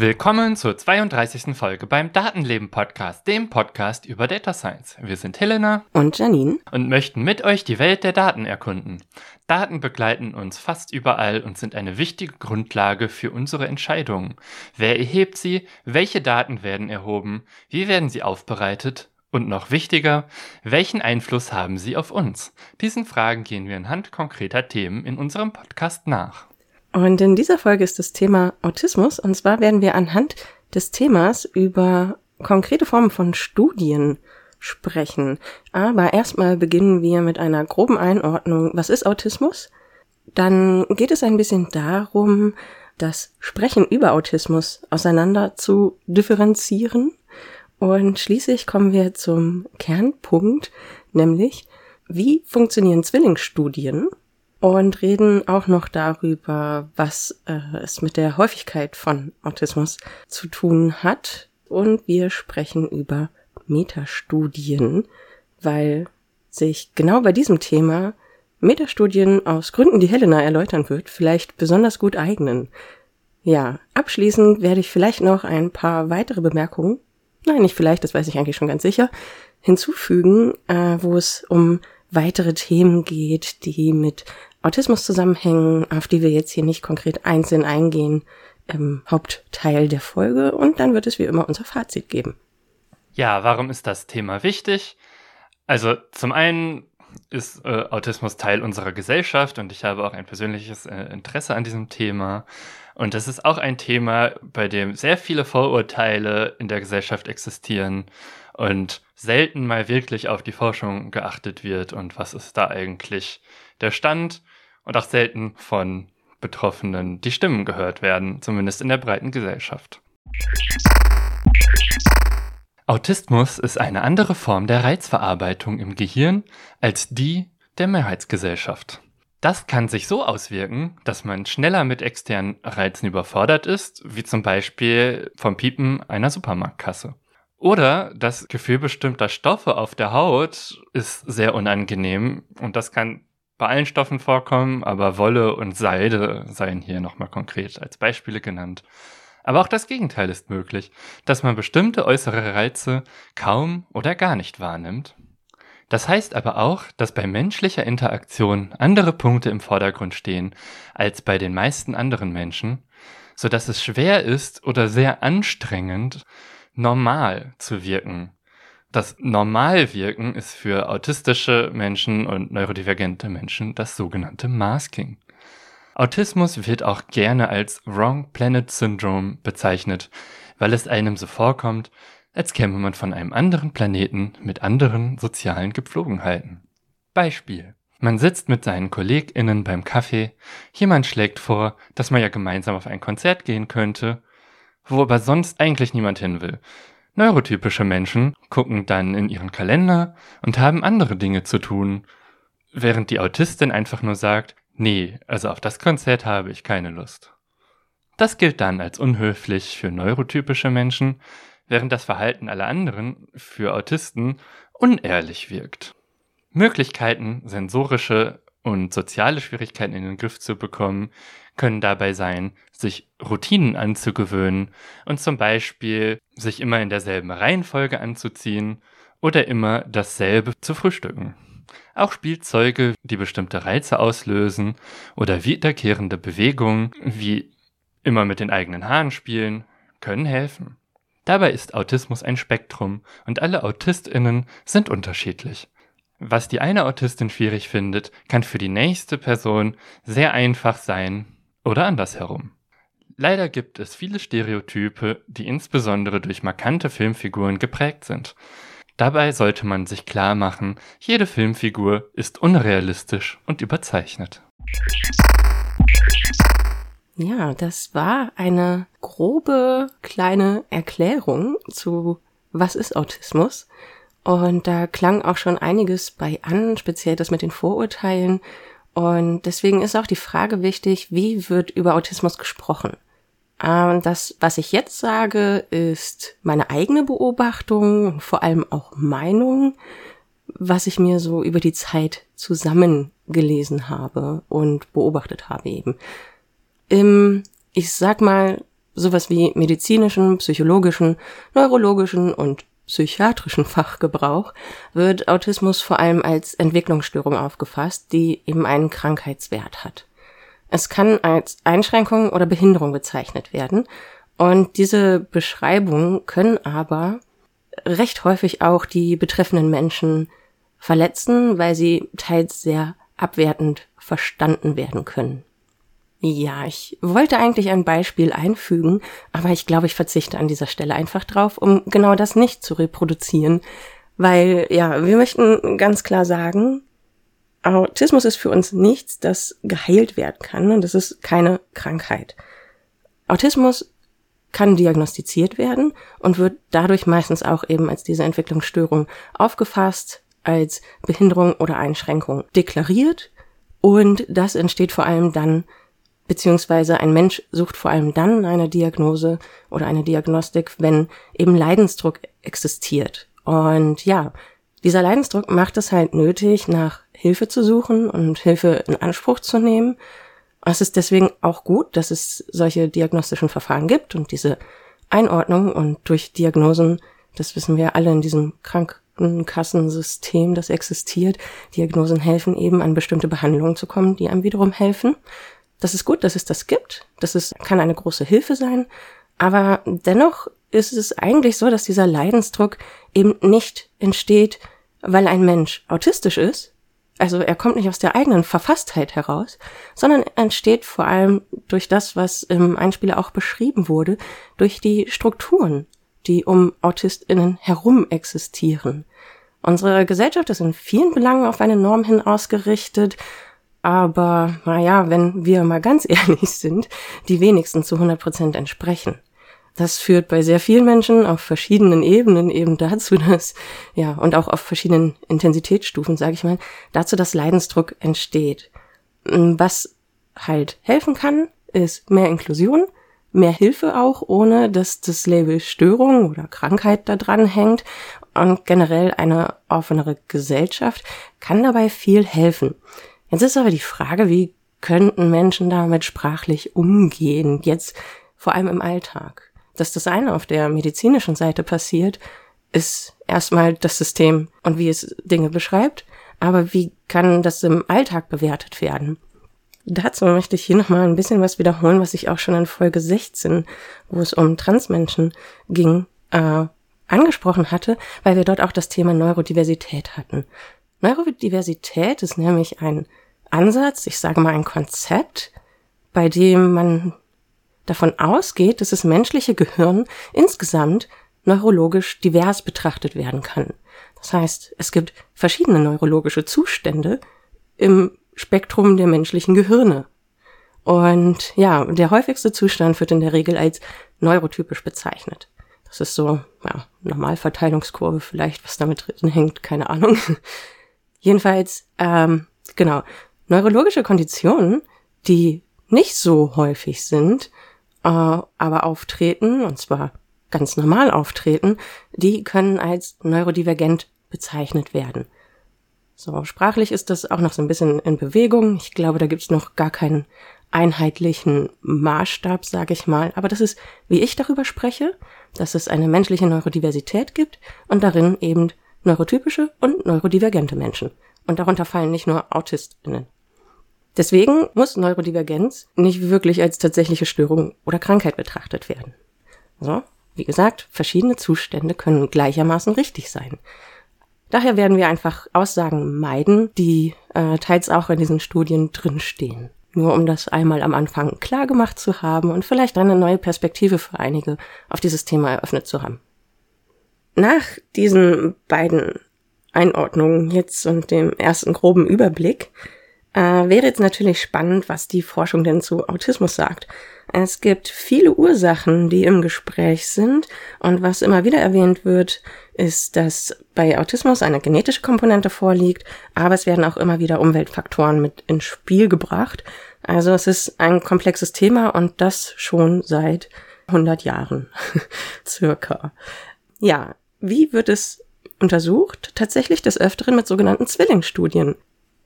Willkommen zur 32. Folge beim Datenleben Podcast, dem Podcast über Data Science. Wir sind Helena und Janine und möchten mit euch die Welt der Daten erkunden. Daten begleiten uns fast überall und sind eine wichtige Grundlage für unsere Entscheidungen. Wer erhebt sie? Welche Daten werden erhoben? Wie werden sie aufbereitet? Und noch wichtiger, welchen Einfluss haben sie auf uns? Diesen Fragen gehen wir anhand konkreter Themen in unserem Podcast nach. Und in dieser Folge ist das Thema Autismus. Und zwar werden wir anhand des Themas über konkrete Formen von Studien sprechen. Aber erstmal beginnen wir mit einer groben Einordnung. Was ist Autismus? Dann geht es ein bisschen darum, das Sprechen über Autismus auseinander zu differenzieren. Und schließlich kommen wir zum Kernpunkt, nämlich wie funktionieren Zwillingsstudien und reden auch noch darüber, was äh, es mit der Häufigkeit von Autismus zu tun hat. Und wir sprechen über Metastudien, weil sich genau bei diesem Thema Metastudien aus Gründen, die Helena erläutern wird, vielleicht besonders gut eignen. Ja, abschließend werde ich vielleicht noch ein paar weitere Bemerkungen, nein, nicht vielleicht, das weiß ich eigentlich schon ganz sicher, hinzufügen, äh, wo es um weitere Themen geht, die mit Autismus zusammenhängen, auf die wir jetzt hier nicht konkret einzeln eingehen, im Hauptteil der Folge und dann wird es wie immer unser Fazit geben. Ja, warum ist das Thema wichtig? Also zum einen ist äh, Autismus Teil unserer Gesellschaft und ich habe auch ein persönliches äh, Interesse an diesem Thema. Und das ist auch ein Thema, bei dem sehr viele Vorurteile in der Gesellschaft existieren und selten mal wirklich auf die Forschung geachtet wird und was ist da eigentlich der Stand und auch selten von Betroffenen die Stimmen gehört werden, zumindest in der breiten Gesellschaft. Autismus ist eine andere Form der Reizverarbeitung im Gehirn als die der Mehrheitsgesellschaft. Das kann sich so auswirken, dass man schneller mit externen Reizen überfordert ist, wie zum Beispiel vom Piepen einer Supermarktkasse. Oder das Gefühl bestimmter Stoffe auf der Haut ist sehr unangenehm und das kann bei allen Stoffen vorkommen, aber Wolle und Seide seien hier nochmal konkret als Beispiele genannt. Aber auch das Gegenteil ist möglich, dass man bestimmte äußere Reize kaum oder gar nicht wahrnimmt. Das heißt aber auch, dass bei menschlicher Interaktion andere Punkte im Vordergrund stehen als bei den meisten anderen Menschen, so dass es schwer ist oder sehr anstrengend, normal zu wirken das Normalwirken ist für autistische Menschen und neurodivergente Menschen das sogenannte Masking. Autismus wird auch gerne als Wrong Planet Syndrome bezeichnet, weil es einem so vorkommt, als käme man von einem anderen Planeten mit anderen sozialen Gepflogenheiten. Beispiel. Man sitzt mit seinen KollegInnen beim Kaffee, jemand schlägt vor, dass man ja gemeinsam auf ein Konzert gehen könnte, wo aber sonst eigentlich niemand hin will. Neurotypische Menschen gucken dann in ihren Kalender und haben andere Dinge zu tun, während die Autistin einfach nur sagt, nee, also auf das Konzert habe ich keine Lust. Das gilt dann als unhöflich für neurotypische Menschen, während das Verhalten aller anderen für Autisten unehrlich wirkt. Möglichkeiten, sensorische und soziale Schwierigkeiten in den Griff zu bekommen, können dabei sein, sich Routinen anzugewöhnen und zum Beispiel sich immer in derselben Reihenfolge anzuziehen oder immer dasselbe zu frühstücken. Auch Spielzeuge, die bestimmte Reize auslösen oder wiederkehrende Bewegungen wie immer mit den eigenen Haaren spielen, können helfen. Dabei ist Autismus ein Spektrum und alle Autistinnen sind unterschiedlich. Was die eine Autistin schwierig findet, kann für die nächste Person sehr einfach sein oder andersherum. Leider gibt es viele Stereotype, die insbesondere durch markante Filmfiguren geprägt sind. Dabei sollte man sich klar machen, jede Filmfigur ist unrealistisch und überzeichnet. Ja, das war eine grobe kleine Erklärung zu was ist Autismus. Und da klang auch schon einiges bei an, speziell das mit den Vorurteilen. Und deswegen ist auch die Frage wichtig, wie wird über Autismus gesprochen? Ähm, das, was ich jetzt sage, ist meine eigene Beobachtung, vor allem auch Meinung, was ich mir so über die Zeit zusammengelesen habe und beobachtet habe eben. Im, ich sag mal, sowas wie medizinischen, psychologischen, neurologischen und psychiatrischen Fachgebrauch wird Autismus vor allem als Entwicklungsstörung aufgefasst, die eben einen Krankheitswert hat. Es kann als Einschränkung oder Behinderung bezeichnet werden und diese Beschreibungen können aber recht häufig auch die betreffenden Menschen verletzen, weil sie teils sehr abwertend verstanden werden können. Ja, ich wollte eigentlich ein Beispiel einfügen, aber ich glaube, ich verzichte an dieser Stelle einfach drauf, um genau das nicht zu reproduzieren, weil ja, wir möchten ganz klar sagen, Autismus ist für uns nichts, das geheilt werden kann und es ist keine Krankheit. Autismus kann diagnostiziert werden und wird dadurch meistens auch eben als diese Entwicklungsstörung aufgefasst, als Behinderung oder Einschränkung deklariert und das entsteht vor allem dann, beziehungsweise ein Mensch sucht vor allem dann eine Diagnose oder eine Diagnostik, wenn eben Leidensdruck existiert. Und ja, dieser Leidensdruck macht es halt nötig, nach Hilfe zu suchen und Hilfe in Anspruch zu nehmen. Es ist deswegen auch gut, dass es solche diagnostischen Verfahren gibt und diese Einordnung und durch Diagnosen, das wissen wir alle in diesem Krankenkassensystem, das existiert, Diagnosen helfen eben an bestimmte Behandlungen zu kommen, die einem wiederum helfen. Das ist gut, dass es das gibt. Das ist, kann eine große Hilfe sein. Aber dennoch ist es eigentlich so, dass dieser Leidensdruck eben nicht entsteht, weil ein Mensch autistisch ist. Also er kommt nicht aus der eigenen Verfasstheit heraus, sondern entsteht vor allem durch das, was im Einspieler auch beschrieben wurde, durch die Strukturen, die um AutistInnen herum existieren. Unsere Gesellschaft ist in vielen Belangen auf eine Norm hin ausgerichtet, aber naja, wenn wir mal ganz ehrlich sind, die wenigsten zu 100 Prozent entsprechen. Das führt bei sehr vielen Menschen auf verschiedenen Ebenen eben dazu, dass, ja, und auch auf verschiedenen Intensitätsstufen, sage ich mal, dazu, dass Leidensdruck entsteht. Was halt helfen kann, ist mehr Inklusion, mehr Hilfe auch, ohne dass das Label Störung oder Krankheit da dran hängt. Und generell eine offenere Gesellschaft kann dabei viel helfen. Jetzt ist aber die Frage, wie könnten Menschen damit sprachlich umgehen, jetzt vor allem im Alltag dass das eine auf der medizinischen Seite passiert, ist erstmal das System und wie es Dinge beschreibt, aber wie kann das im Alltag bewertet werden? Dazu möchte ich hier nochmal ein bisschen was wiederholen, was ich auch schon in Folge 16, wo es um Transmenschen ging, äh, angesprochen hatte, weil wir dort auch das Thema Neurodiversität hatten. Neurodiversität ist nämlich ein Ansatz, ich sage mal ein Konzept, bei dem man davon ausgeht, dass das menschliche Gehirn insgesamt neurologisch divers betrachtet werden kann. Das heißt, es gibt verschiedene neurologische Zustände im Spektrum der menschlichen Gehirne. Und ja, der häufigste Zustand wird in der Regel als neurotypisch bezeichnet. Das ist so, ja, Normalverteilungskurve vielleicht, was damit drin hängt, keine Ahnung. Jedenfalls, ähm, genau, neurologische Konditionen, die nicht so häufig sind, äh, aber auftreten, und zwar ganz normal auftreten, die können als neurodivergent bezeichnet werden. So, sprachlich ist das auch noch so ein bisschen in Bewegung. Ich glaube, da gibt's noch gar keinen einheitlichen Maßstab, sage ich mal. Aber das ist, wie ich darüber spreche, dass es eine menschliche Neurodiversität gibt und darin eben neurotypische und neurodivergente Menschen. Und darunter fallen nicht nur AutistInnen. Deswegen muss Neurodivergenz nicht wirklich als tatsächliche Störung oder Krankheit betrachtet werden. So, wie gesagt, verschiedene Zustände können gleichermaßen richtig sein. Daher werden wir einfach Aussagen meiden, die äh, teils auch in diesen Studien drinstehen. Nur um das einmal am Anfang klar gemacht zu haben und vielleicht eine neue Perspektive für einige auf dieses Thema eröffnet zu haben. Nach diesen beiden Einordnungen jetzt und dem ersten groben Überblick äh, wäre jetzt natürlich spannend, was die Forschung denn zu Autismus sagt. Es gibt viele Ursachen, die im Gespräch sind und was immer wieder erwähnt wird, ist, dass bei Autismus eine genetische Komponente vorliegt, aber es werden auch immer wieder Umweltfaktoren mit ins Spiel gebracht. Also es ist ein komplexes Thema und das schon seit 100 Jahren circa. Ja, wie wird es untersucht? Tatsächlich des Öfteren mit sogenannten Zwillingsstudien.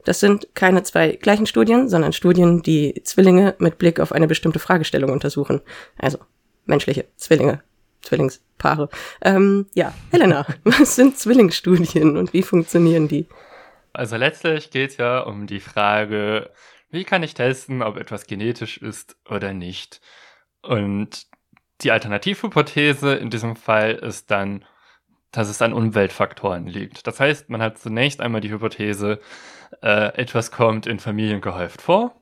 Das sind keine zwei gleichen Studien, sondern Studien, die Zwillinge mit Blick auf eine bestimmte Fragestellung untersuchen. Also menschliche Zwillinge, Zwillingspaare. Ähm, ja, Helena, was sind Zwillingsstudien und wie funktionieren die? Also letztlich geht es ja um die Frage, wie kann ich testen, ob etwas genetisch ist oder nicht? Und die Alternativhypothese in diesem Fall ist dann, dass es an Umweltfaktoren liegt. Das heißt, man hat zunächst einmal die Hypothese, äh, etwas kommt in Familien gehäuft vor.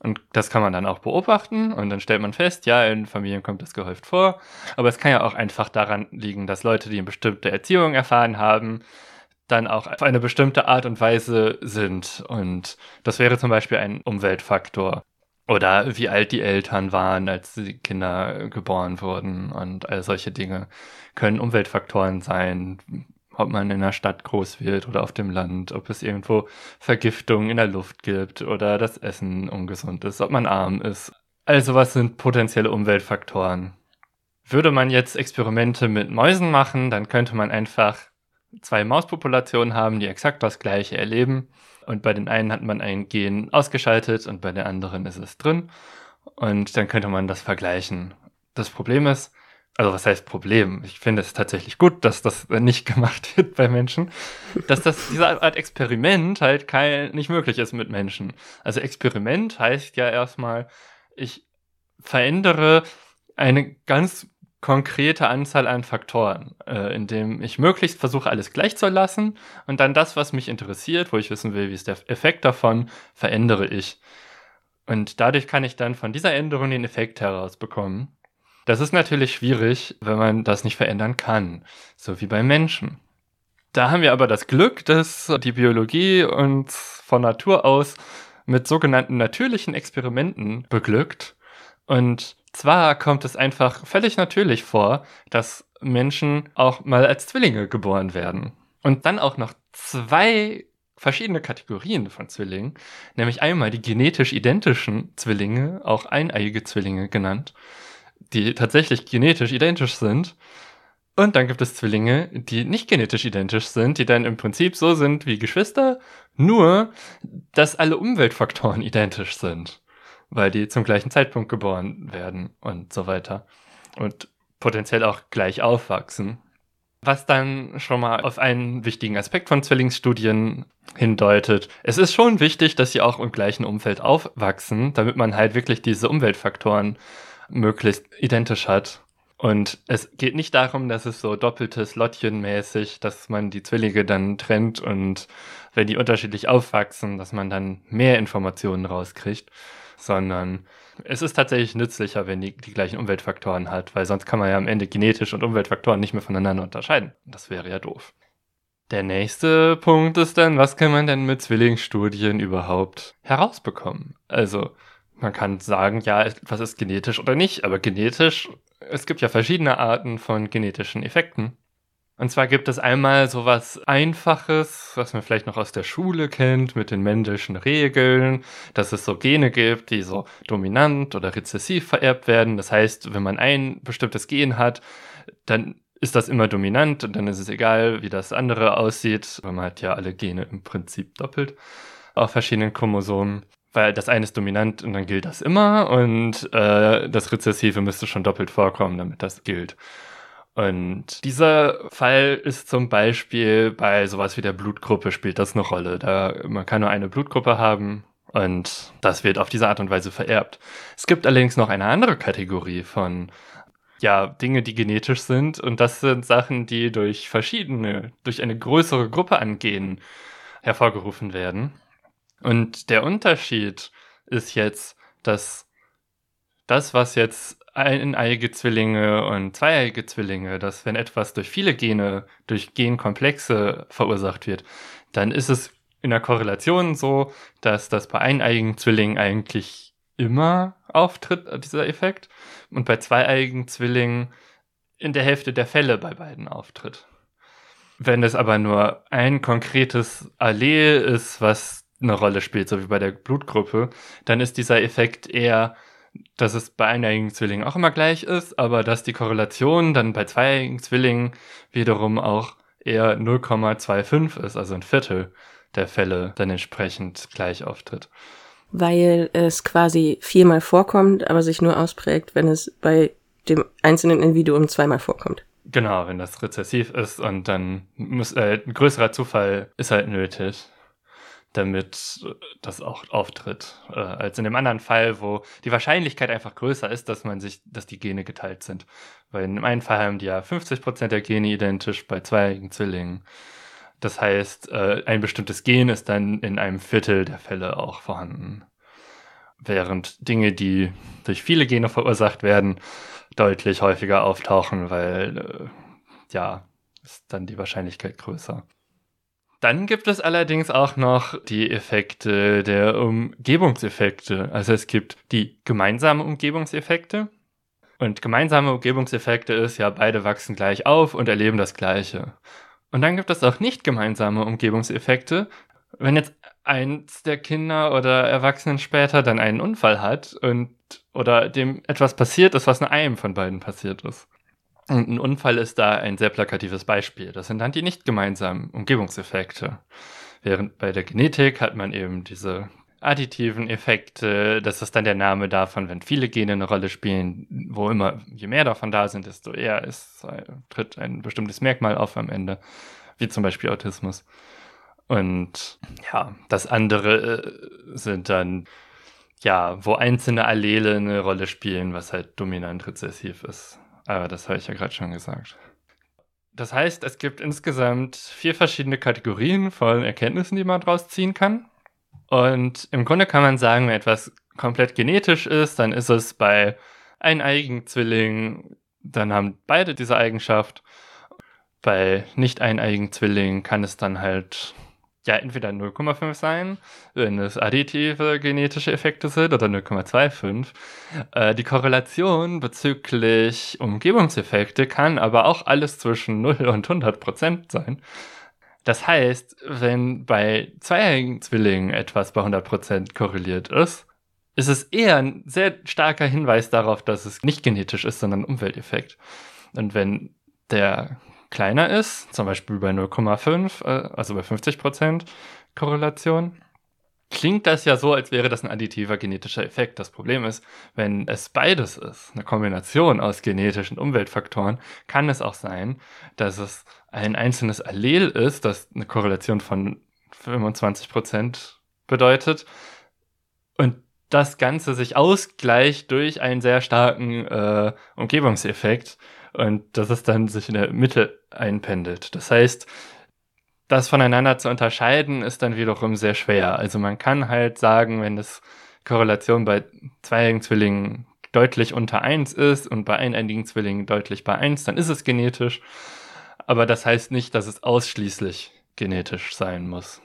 Und das kann man dann auch beobachten und dann stellt man fest, ja, in Familien kommt das gehäuft vor. Aber es kann ja auch einfach daran liegen, dass Leute, die eine bestimmte Erziehung erfahren haben, dann auch auf eine bestimmte Art und Weise sind. Und das wäre zum Beispiel ein Umweltfaktor. Oder wie alt die Eltern waren, als die Kinder geboren wurden und all solche Dinge können Umweltfaktoren sein. Ob man in der Stadt groß wird oder auf dem Land, ob es irgendwo Vergiftung in der Luft gibt oder das Essen ungesund ist, ob man arm ist. Also was sind potenzielle Umweltfaktoren? Würde man jetzt Experimente mit Mäusen machen, dann könnte man einfach zwei Mauspopulationen haben, die exakt das gleiche erleben und bei den einen hat man ein Gen ausgeschaltet und bei der anderen ist es drin. Und dann könnte man das vergleichen. Das Problem ist, also was heißt Problem? Ich finde es tatsächlich gut, dass das nicht gemacht wird bei Menschen, dass das diese Art Experiment halt kein, nicht möglich ist mit Menschen. Also Experiment heißt ja erstmal, ich verändere eine ganz konkrete Anzahl an Faktoren, äh, indem ich möglichst versuche, alles gleich zu lassen und dann das, was mich interessiert, wo ich wissen will, wie ist der Effekt davon, verändere ich. Und dadurch kann ich dann von dieser Änderung den Effekt herausbekommen. Das ist natürlich schwierig, wenn man das nicht verändern kann, so wie bei Menschen. Da haben wir aber das Glück, dass die Biologie uns von Natur aus mit sogenannten natürlichen Experimenten beglückt und zwar kommt es einfach völlig natürlich vor, dass Menschen auch mal als Zwillinge geboren werden. Und dann auch noch zwei verschiedene Kategorien von Zwillingen, nämlich einmal die genetisch identischen Zwillinge, auch eineiige Zwillinge genannt, die tatsächlich genetisch identisch sind. Und dann gibt es Zwillinge, die nicht genetisch identisch sind, die dann im Prinzip so sind wie Geschwister, nur dass alle Umweltfaktoren identisch sind weil die zum gleichen Zeitpunkt geboren werden und so weiter. Und potenziell auch gleich aufwachsen. Was dann schon mal auf einen wichtigen Aspekt von Zwillingsstudien hindeutet. Es ist schon wichtig, dass sie auch im gleichen Umfeld aufwachsen, damit man halt wirklich diese Umweltfaktoren möglichst identisch hat. Und es geht nicht darum, dass es so doppeltes Lottchen-mäßig, dass man die Zwillinge dann trennt und wenn die unterschiedlich aufwachsen, dass man dann mehr Informationen rauskriegt, sondern es ist tatsächlich nützlicher, wenn die die gleichen Umweltfaktoren hat, weil sonst kann man ja am Ende genetisch und Umweltfaktoren nicht mehr voneinander unterscheiden. Das wäre ja doof. Der nächste Punkt ist dann, was kann man denn mit Zwillingsstudien überhaupt herausbekommen? Also, man kann sagen, ja, was ist genetisch oder nicht, aber genetisch, es gibt ja verschiedene Arten von genetischen Effekten. Und zwar gibt es einmal so was Einfaches, was man vielleicht noch aus der Schule kennt, mit den Mendelschen Regeln, dass es so Gene gibt, die so dominant oder rezessiv vererbt werden. Das heißt, wenn man ein bestimmtes Gen hat, dann ist das immer dominant und dann ist es egal, wie das andere aussieht, weil man hat ja alle Gene im Prinzip doppelt auf verschiedenen Chromosomen. Weil das eine ist dominant und dann gilt das immer und äh, das Rezessive müsste schon doppelt vorkommen, damit das gilt. Und dieser Fall ist zum Beispiel bei sowas wie der Blutgruppe spielt das eine Rolle. Da man kann nur eine Blutgruppe haben und das wird auf diese Art und Weise vererbt. Es gibt allerdings noch eine andere Kategorie von ja, Dinge, die genetisch sind und das sind Sachen, die durch verschiedene, durch eine größere Gruppe an Genen hervorgerufen werden. Und der Unterschied ist jetzt, dass das, was jetzt eineiige Zwillinge und zweieiige Zwillinge, dass wenn etwas durch viele Gene, durch Genkomplexe verursacht wird, dann ist es in der Korrelation so, dass das bei eineiigen Zwillingen eigentlich immer auftritt, dieser Effekt, und bei zweieiigen Zwillingen in der Hälfte der Fälle bei beiden auftritt. Wenn es aber nur ein konkretes Allel ist, was eine Rolle spielt, so wie bei der Blutgruppe, dann ist dieser Effekt eher, dass es bei eineiigen Zwillingen auch immer gleich ist, aber dass die Korrelation dann bei zweieiigen Zwillingen wiederum auch eher 0,25 ist, also ein Viertel der Fälle dann entsprechend gleich auftritt. Weil es quasi viermal vorkommt, aber sich nur ausprägt, wenn es bei dem einzelnen Individuum zweimal vorkommt. Genau, wenn das rezessiv ist und dann muss äh, ein größerer Zufall ist halt nötig, damit das auch auftritt, äh, als in dem anderen Fall, wo die Wahrscheinlichkeit einfach größer ist, dass man sich, dass die Gene geteilt sind. Weil in einem Fall haben die ja 50% der Gene identisch bei zweigen Zwillingen. Das heißt, äh, ein bestimmtes Gen ist dann in einem Viertel der Fälle auch vorhanden. Während Dinge, die durch viele Gene verursacht werden, deutlich häufiger auftauchen, weil äh, ja, ist dann die Wahrscheinlichkeit größer. Dann gibt es allerdings auch noch die Effekte der Umgebungseffekte. Also es gibt die gemeinsamen Umgebungseffekte. Und gemeinsame Umgebungseffekte ist ja, beide wachsen gleich auf und erleben das Gleiche. Und dann gibt es auch nicht gemeinsame Umgebungseffekte. Wenn jetzt eins der Kinder oder Erwachsenen später dann einen Unfall hat und oder dem etwas passiert ist, was nur einem von beiden passiert ist. Und ein Unfall ist da ein sehr plakatives Beispiel. Das sind dann die nicht gemeinsamen Umgebungseffekte. Während bei der Genetik hat man eben diese additiven Effekte, das ist dann der Name davon, wenn viele Gene eine Rolle spielen, wo immer, je mehr davon da sind, desto eher ist, tritt ein bestimmtes Merkmal auf am Ende, wie zum Beispiel Autismus. Und ja, das andere äh, sind dann, ja, wo einzelne Allele eine Rolle spielen, was halt dominant rezessiv ist. Aber das habe ich ja gerade schon gesagt. Das heißt, es gibt insgesamt vier verschiedene Kategorien von Erkenntnissen, die man daraus ziehen kann. Und im Grunde kann man sagen, wenn etwas komplett genetisch ist, dann ist es bei eineiigen Zwillingen, dann haben beide diese Eigenschaft. Bei nicht eineiigen Zwillingen kann es dann halt ja entweder 0,5 sein, wenn es additive genetische Effekte sind, oder 0,25. Äh, die Korrelation bezüglich Umgebungseffekte kann aber auch alles zwischen 0 und 100 Prozent sein. Das heißt, wenn bei zweijährigen Zwillingen etwas bei 100 Prozent korreliert ist, ist es eher ein sehr starker Hinweis darauf, dass es nicht genetisch ist, sondern ein Umwelteffekt. Und wenn der kleiner ist, zum Beispiel bei 0,5, äh, also bei 50 Prozent Korrelation, klingt das ja so, als wäre das ein additiver genetischer Effekt. Das Problem ist, wenn es beides ist, eine Kombination aus genetischen Umweltfaktoren, kann es auch sein, dass es ein einzelnes Allel ist, das eine Korrelation von 25 Prozent bedeutet und das Ganze sich ausgleicht durch einen sehr starken äh, Umgebungseffekt und dass es dann sich in der Mitte einpendelt. Das heißt, das voneinander zu unterscheiden ist dann wiederum sehr schwer. Also man kann halt sagen, wenn das Korrelation bei zweijährigen Zwillingen deutlich unter 1 ist und bei eineinigen Zwillingen deutlich bei 1, dann ist es genetisch. Aber das heißt nicht, dass es ausschließlich genetisch sein muss.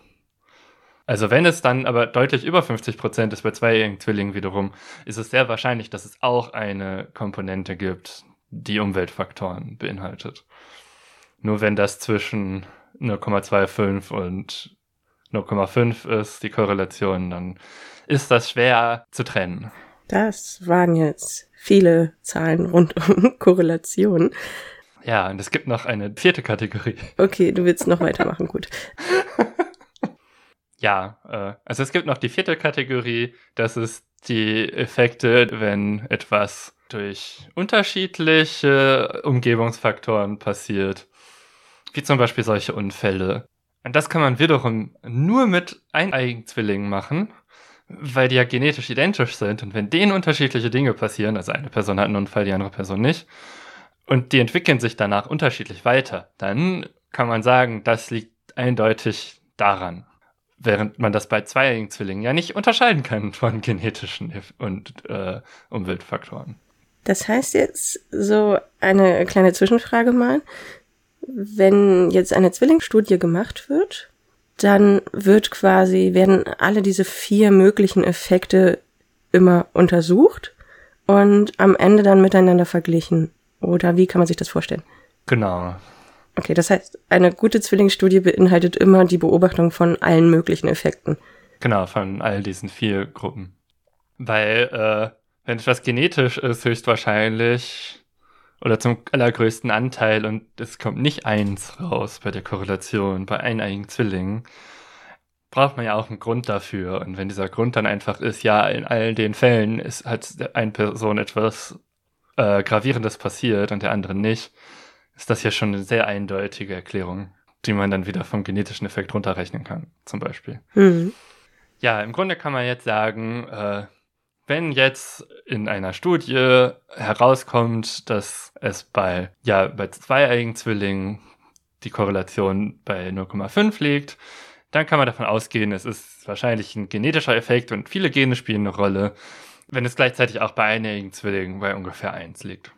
Also wenn es dann aber deutlich über 50 Prozent ist bei zweijährigen Zwillingen wiederum, ist es sehr wahrscheinlich, dass es auch eine Komponente gibt, die Umweltfaktoren beinhaltet. Nur wenn das zwischen 0,25 und 0,5 ist, die Korrelation, dann ist das schwer zu trennen. Das waren jetzt viele Zahlen rund um Korrelation. Ja, und es gibt noch eine vierte Kategorie. Okay, du willst noch weitermachen, gut. ja, äh, also es gibt noch die vierte Kategorie, das ist die Effekte, wenn etwas durch unterschiedliche Umgebungsfaktoren passiert, wie zum Beispiel solche Unfälle. Und das kann man wiederum nur mit eineiigen Zwillingen machen, weil die ja genetisch identisch sind. Und wenn denen unterschiedliche Dinge passieren, also eine Person hat einen Unfall, die andere Person nicht, und die entwickeln sich danach unterschiedlich weiter, dann kann man sagen, das liegt eindeutig daran. Während man das bei zweieigen Zwillingen ja nicht unterscheiden kann von genetischen und äh, Umweltfaktoren. Das heißt jetzt so eine kleine Zwischenfrage mal. Wenn jetzt eine Zwillingsstudie gemacht wird, dann wird quasi, werden alle diese vier möglichen Effekte immer untersucht und am Ende dann miteinander verglichen. Oder wie kann man sich das vorstellen? Genau. Okay, das heißt, eine gute Zwillingsstudie beinhaltet immer die Beobachtung von allen möglichen Effekten. Genau, von all diesen vier Gruppen. Weil, äh, wenn etwas genetisch ist, höchstwahrscheinlich oder zum allergrößten Anteil und es kommt nicht eins raus bei der Korrelation bei eineigen Zwillingen, braucht man ja auch einen Grund dafür. Und wenn dieser Grund dann einfach ist, ja, in all den Fällen ist, hat eine Person etwas äh, Gravierendes passiert und der andere nicht, ist das ja schon eine sehr eindeutige Erklärung, die man dann wieder vom genetischen Effekt runterrechnen kann, zum Beispiel. Mhm. Ja, im Grunde kann man jetzt sagen, äh, wenn jetzt in einer Studie herauskommt, dass es bei, ja, bei zweieigen Zwillingen die Korrelation bei 0,5 liegt, dann kann man davon ausgehen, es ist wahrscheinlich ein genetischer Effekt und viele Gene spielen eine Rolle, wenn es gleichzeitig auch bei einigen Zwillingen bei ungefähr 1 liegt.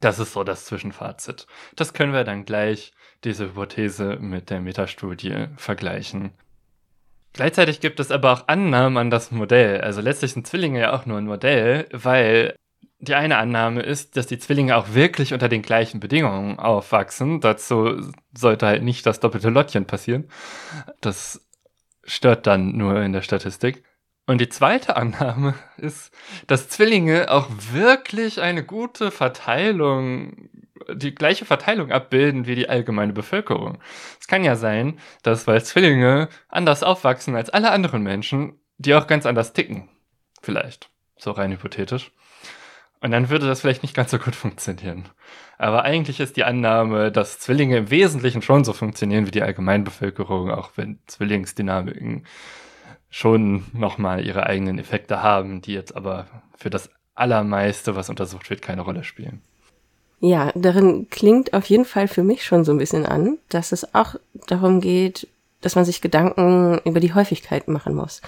Das ist so das Zwischenfazit. Das können wir dann gleich, diese Hypothese mit der Metastudie vergleichen. Gleichzeitig gibt es aber auch Annahmen an das Modell. Also letztlich sind Zwillinge ja auch nur ein Modell, weil die eine Annahme ist, dass die Zwillinge auch wirklich unter den gleichen Bedingungen aufwachsen. Dazu sollte halt nicht das doppelte Lottchen passieren. Das stört dann nur in der Statistik. Und die zweite Annahme ist, dass Zwillinge auch wirklich eine gute Verteilung, die gleiche Verteilung abbilden wie die allgemeine Bevölkerung. Es kann ja sein, dass weil Zwillinge anders aufwachsen als alle anderen Menschen, die auch ganz anders ticken. Vielleicht. So rein hypothetisch. Und dann würde das vielleicht nicht ganz so gut funktionieren. Aber eigentlich ist die Annahme, dass Zwillinge im Wesentlichen schon so funktionieren wie die Allgemeinbevölkerung, auch wenn Zwillingsdynamiken schon nochmal ihre eigenen Effekte haben, die jetzt aber für das Allermeiste, was untersucht wird, keine Rolle spielen. Ja, darin klingt auf jeden Fall für mich schon so ein bisschen an, dass es auch darum geht, dass man sich Gedanken über die Häufigkeit machen muss.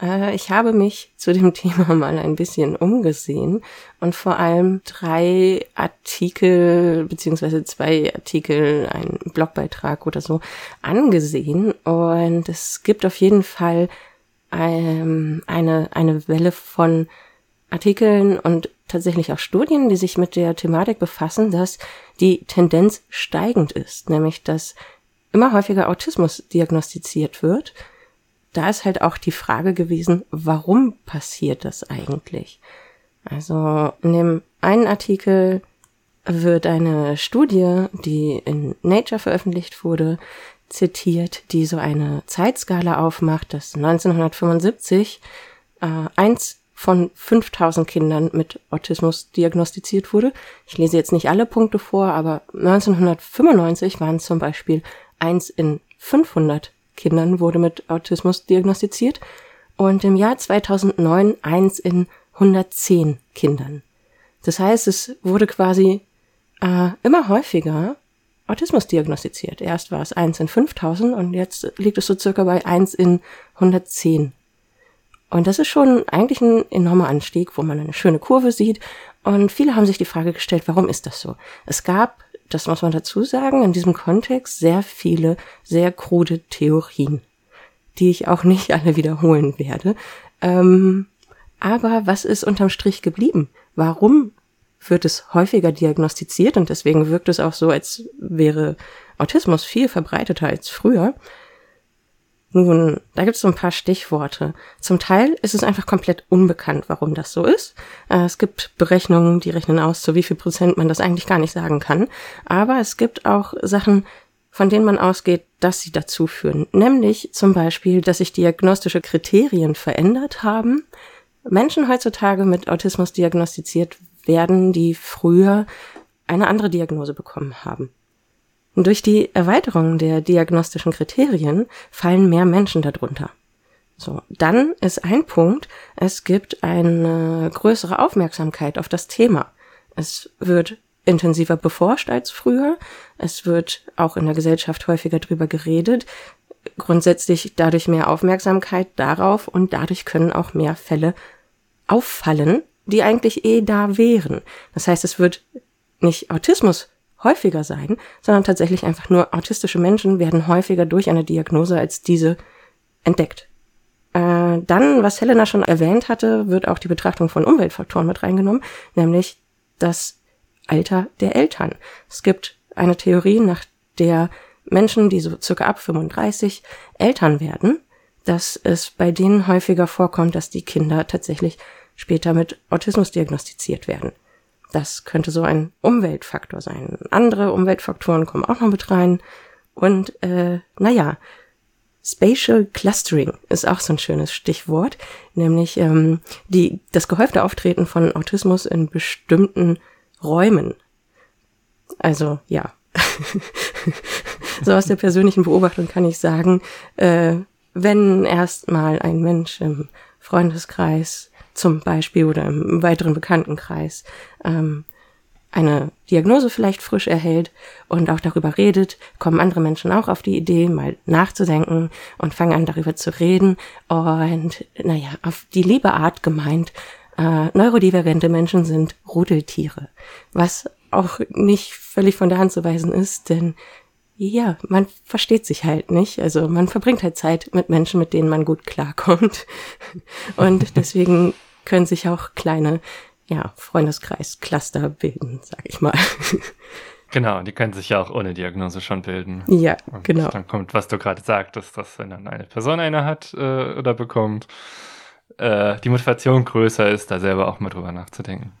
Äh, ich habe mich zu dem Thema mal ein bisschen umgesehen und vor allem drei Artikel beziehungsweise zwei Artikel, ein Blogbeitrag oder so angesehen und es gibt auf jeden Fall ähm, eine, eine Welle von Artikeln und tatsächlich auch Studien, die sich mit der Thematik befassen, dass die Tendenz steigend ist, nämlich dass immer häufiger Autismus diagnostiziert wird da ist halt auch die Frage gewesen, warum passiert das eigentlich? Also in dem einen Artikel wird eine Studie, die in Nature veröffentlicht wurde, zitiert, die so eine Zeitskala aufmacht, dass 1975 äh, eins von 5000 Kindern mit Autismus diagnostiziert wurde. Ich lese jetzt nicht alle Punkte vor, aber 1995 waren zum Beispiel eins in 500 Kindern wurde mit Autismus diagnostiziert und im Jahr 2009 eins in 110 Kindern. Das heißt, es wurde quasi äh, immer häufiger Autismus diagnostiziert. Erst war es eins in 5000 und jetzt liegt es so circa bei eins in 110. Und das ist schon eigentlich ein enormer Anstieg, wo man eine schöne Kurve sieht. Und viele haben sich die Frage gestellt, warum ist das so? Es gab das muss man dazu sagen, in diesem Kontext sehr viele, sehr krude Theorien, die ich auch nicht alle wiederholen werde. Ähm, aber was ist unterm Strich geblieben? Warum wird es häufiger diagnostiziert und deswegen wirkt es auch so, als wäre Autismus viel verbreiteter als früher? Nun, da gibt es so ein paar Stichworte. Zum Teil ist es einfach komplett unbekannt, warum das so ist. Äh, es gibt Berechnungen, die rechnen aus, zu wie viel Prozent man das eigentlich gar nicht sagen kann. Aber es gibt auch Sachen, von denen man ausgeht, dass sie dazu führen. Nämlich zum Beispiel, dass sich diagnostische Kriterien verändert haben. Menschen heutzutage mit Autismus diagnostiziert werden, die früher eine andere Diagnose bekommen haben. Durch die Erweiterung der diagnostischen Kriterien fallen mehr Menschen darunter. So, dann ist ein Punkt, es gibt eine größere Aufmerksamkeit auf das Thema. Es wird intensiver beforscht als früher. Es wird auch in der Gesellschaft häufiger drüber geredet. Grundsätzlich dadurch mehr Aufmerksamkeit darauf und dadurch können auch mehr Fälle auffallen, die eigentlich eh da wären. Das heißt, es wird nicht Autismus häufiger sein, sondern tatsächlich einfach nur autistische Menschen werden häufiger durch eine Diagnose als diese entdeckt. Äh, dann, was Helena schon erwähnt hatte, wird auch die Betrachtung von Umweltfaktoren mit reingenommen, nämlich das Alter der Eltern. Es gibt eine Theorie, nach der Menschen, die so circa ab 35 Eltern werden, dass es bei denen häufiger vorkommt, dass die Kinder tatsächlich später mit Autismus diagnostiziert werden. Das könnte so ein Umweltfaktor sein. Andere Umweltfaktoren kommen auch noch mit rein. Und äh, naja, Spatial Clustering ist auch so ein schönes Stichwort, nämlich ähm, die, das gehäufte Auftreten von Autismus in bestimmten Räumen. Also ja, so aus der persönlichen Beobachtung kann ich sagen, äh, wenn erstmal ein Mensch im Freundeskreis zum Beispiel oder im weiteren Bekanntenkreis ähm, eine Diagnose vielleicht frisch erhält und auch darüber redet, kommen andere Menschen auch auf die Idee, mal nachzudenken und fangen an, darüber zu reden. Und naja, auf die liebe Art gemeint, äh, neurodivergente Menschen sind Rudeltiere, was auch nicht völlig von der Hand zu weisen ist, denn ja, man versteht sich halt nicht. Also man verbringt halt Zeit mit Menschen, mit denen man gut klarkommt. Und deswegen können sich auch kleine, ja, Freundeskreis-Cluster bilden, sag ich mal. Genau, die können sich ja auch ohne Diagnose schon bilden. Ja, Und genau. Dann kommt, was du gerade sagtest, dass wenn dann eine Person eine hat äh, oder bekommt, äh, die Motivation größer ist, da selber auch mal drüber nachzudenken.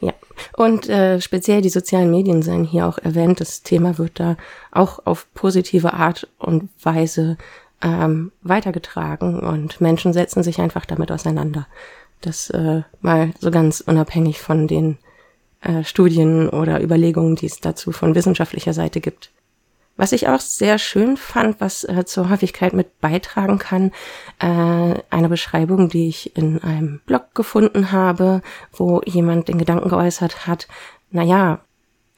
Ja, und äh, speziell die sozialen Medien seien hier auch erwähnt. Das Thema wird da auch auf positive Art und Weise ähm, weitergetragen und Menschen setzen sich einfach damit auseinander. Das äh, mal so ganz unabhängig von den äh, Studien oder Überlegungen, die es dazu von wissenschaftlicher Seite gibt. Was ich auch sehr schön fand, was äh, zur Häufigkeit mit beitragen kann, äh, eine Beschreibung, die ich in einem Blog gefunden habe, wo jemand den Gedanken geäußert hat, na ja,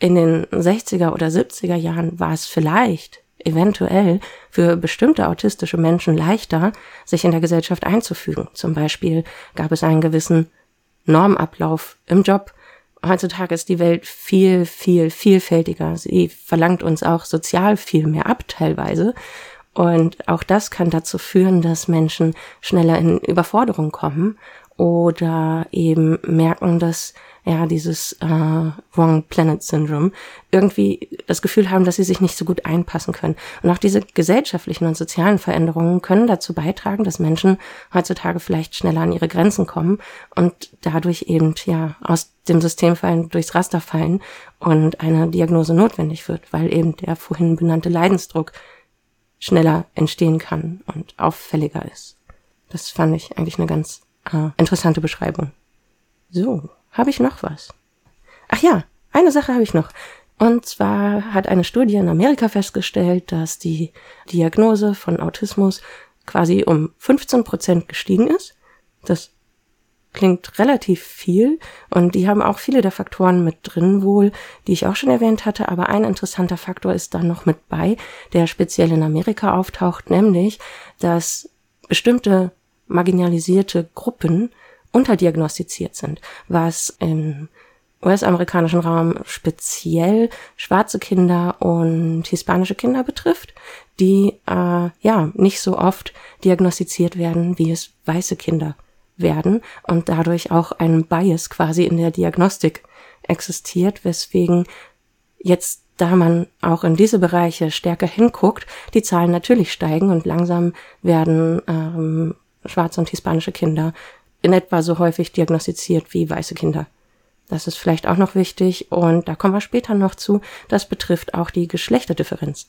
in den 60er oder 70er Jahren war es vielleicht eventuell für bestimmte autistische Menschen leichter, sich in der Gesellschaft einzufügen. Zum Beispiel gab es einen gewissen Normablauf im Job, heutzutage ist die Welt viel, viel vielfältiger. Sie verlangt uns auch sozial viel mehr ab teilweise. Und auch das kann dazu führen, dass Menschen schneller in Überforderung kommen oder eben merken, dass ja dieses äh, Wrong Planet Syndrome irgendwie das Gefühl haben, dass sie sich nicht so gut einpassen können. Und auch diese gesellschaftlichen und sozialen Veränderungen können dazu beitragen, dass Menschen heutzutage vielleicht schneller an ihre Grenzen kommen und dadurch eben ja aus dem System fallen, durchs Raster fallen und eine Diagnose notwendig wird, weil eben der vorhin benannte Leidensdruck schneller entstehen kann und auffälliger ist. Das fand ich eigentlich eine ganz äh, interessante Beschreibung. So, habe ich noch was? Ach ja, eine Sache habe ich noch. Und zwar hat eine Studie in Amerika festgestellt, dass die Diagnose von Autismus quasi um 15 Prozent gestiegen ist. Das klingt relativ viel und die haben auch viele der Faktoren mit drin wohl, die ich auch schon erwähnt hatte, aber ein interessanter Faktor ist dann noch mit bei, der speziell in Amerika auftaucht, nämlich, dass bestimmte marginalisierte Gruppen unterdiagnostiziert sind, was im US-amerikanischen Raum speziell schwarze Kinder und hispanische Kinder betrifft, die äh, ja nicht so oft diagnostiziert werden, wie es weiße Kinder werden und dadurch auch ein Bias quasi in der Diagnostik existiert, weswegen jetzt da man auch in diese Bereiche stärker hinguckt, die Zahlen natürlich steigen und langsam werden ähm, schwarze und hispanische Kinder in etwa so häufig diagnostiziert wie weiße Kinder. Das ist vielleicht auch noch wichtig und da kommen wir später noch zu. Das betrifft auch die Geschlechterdifferenz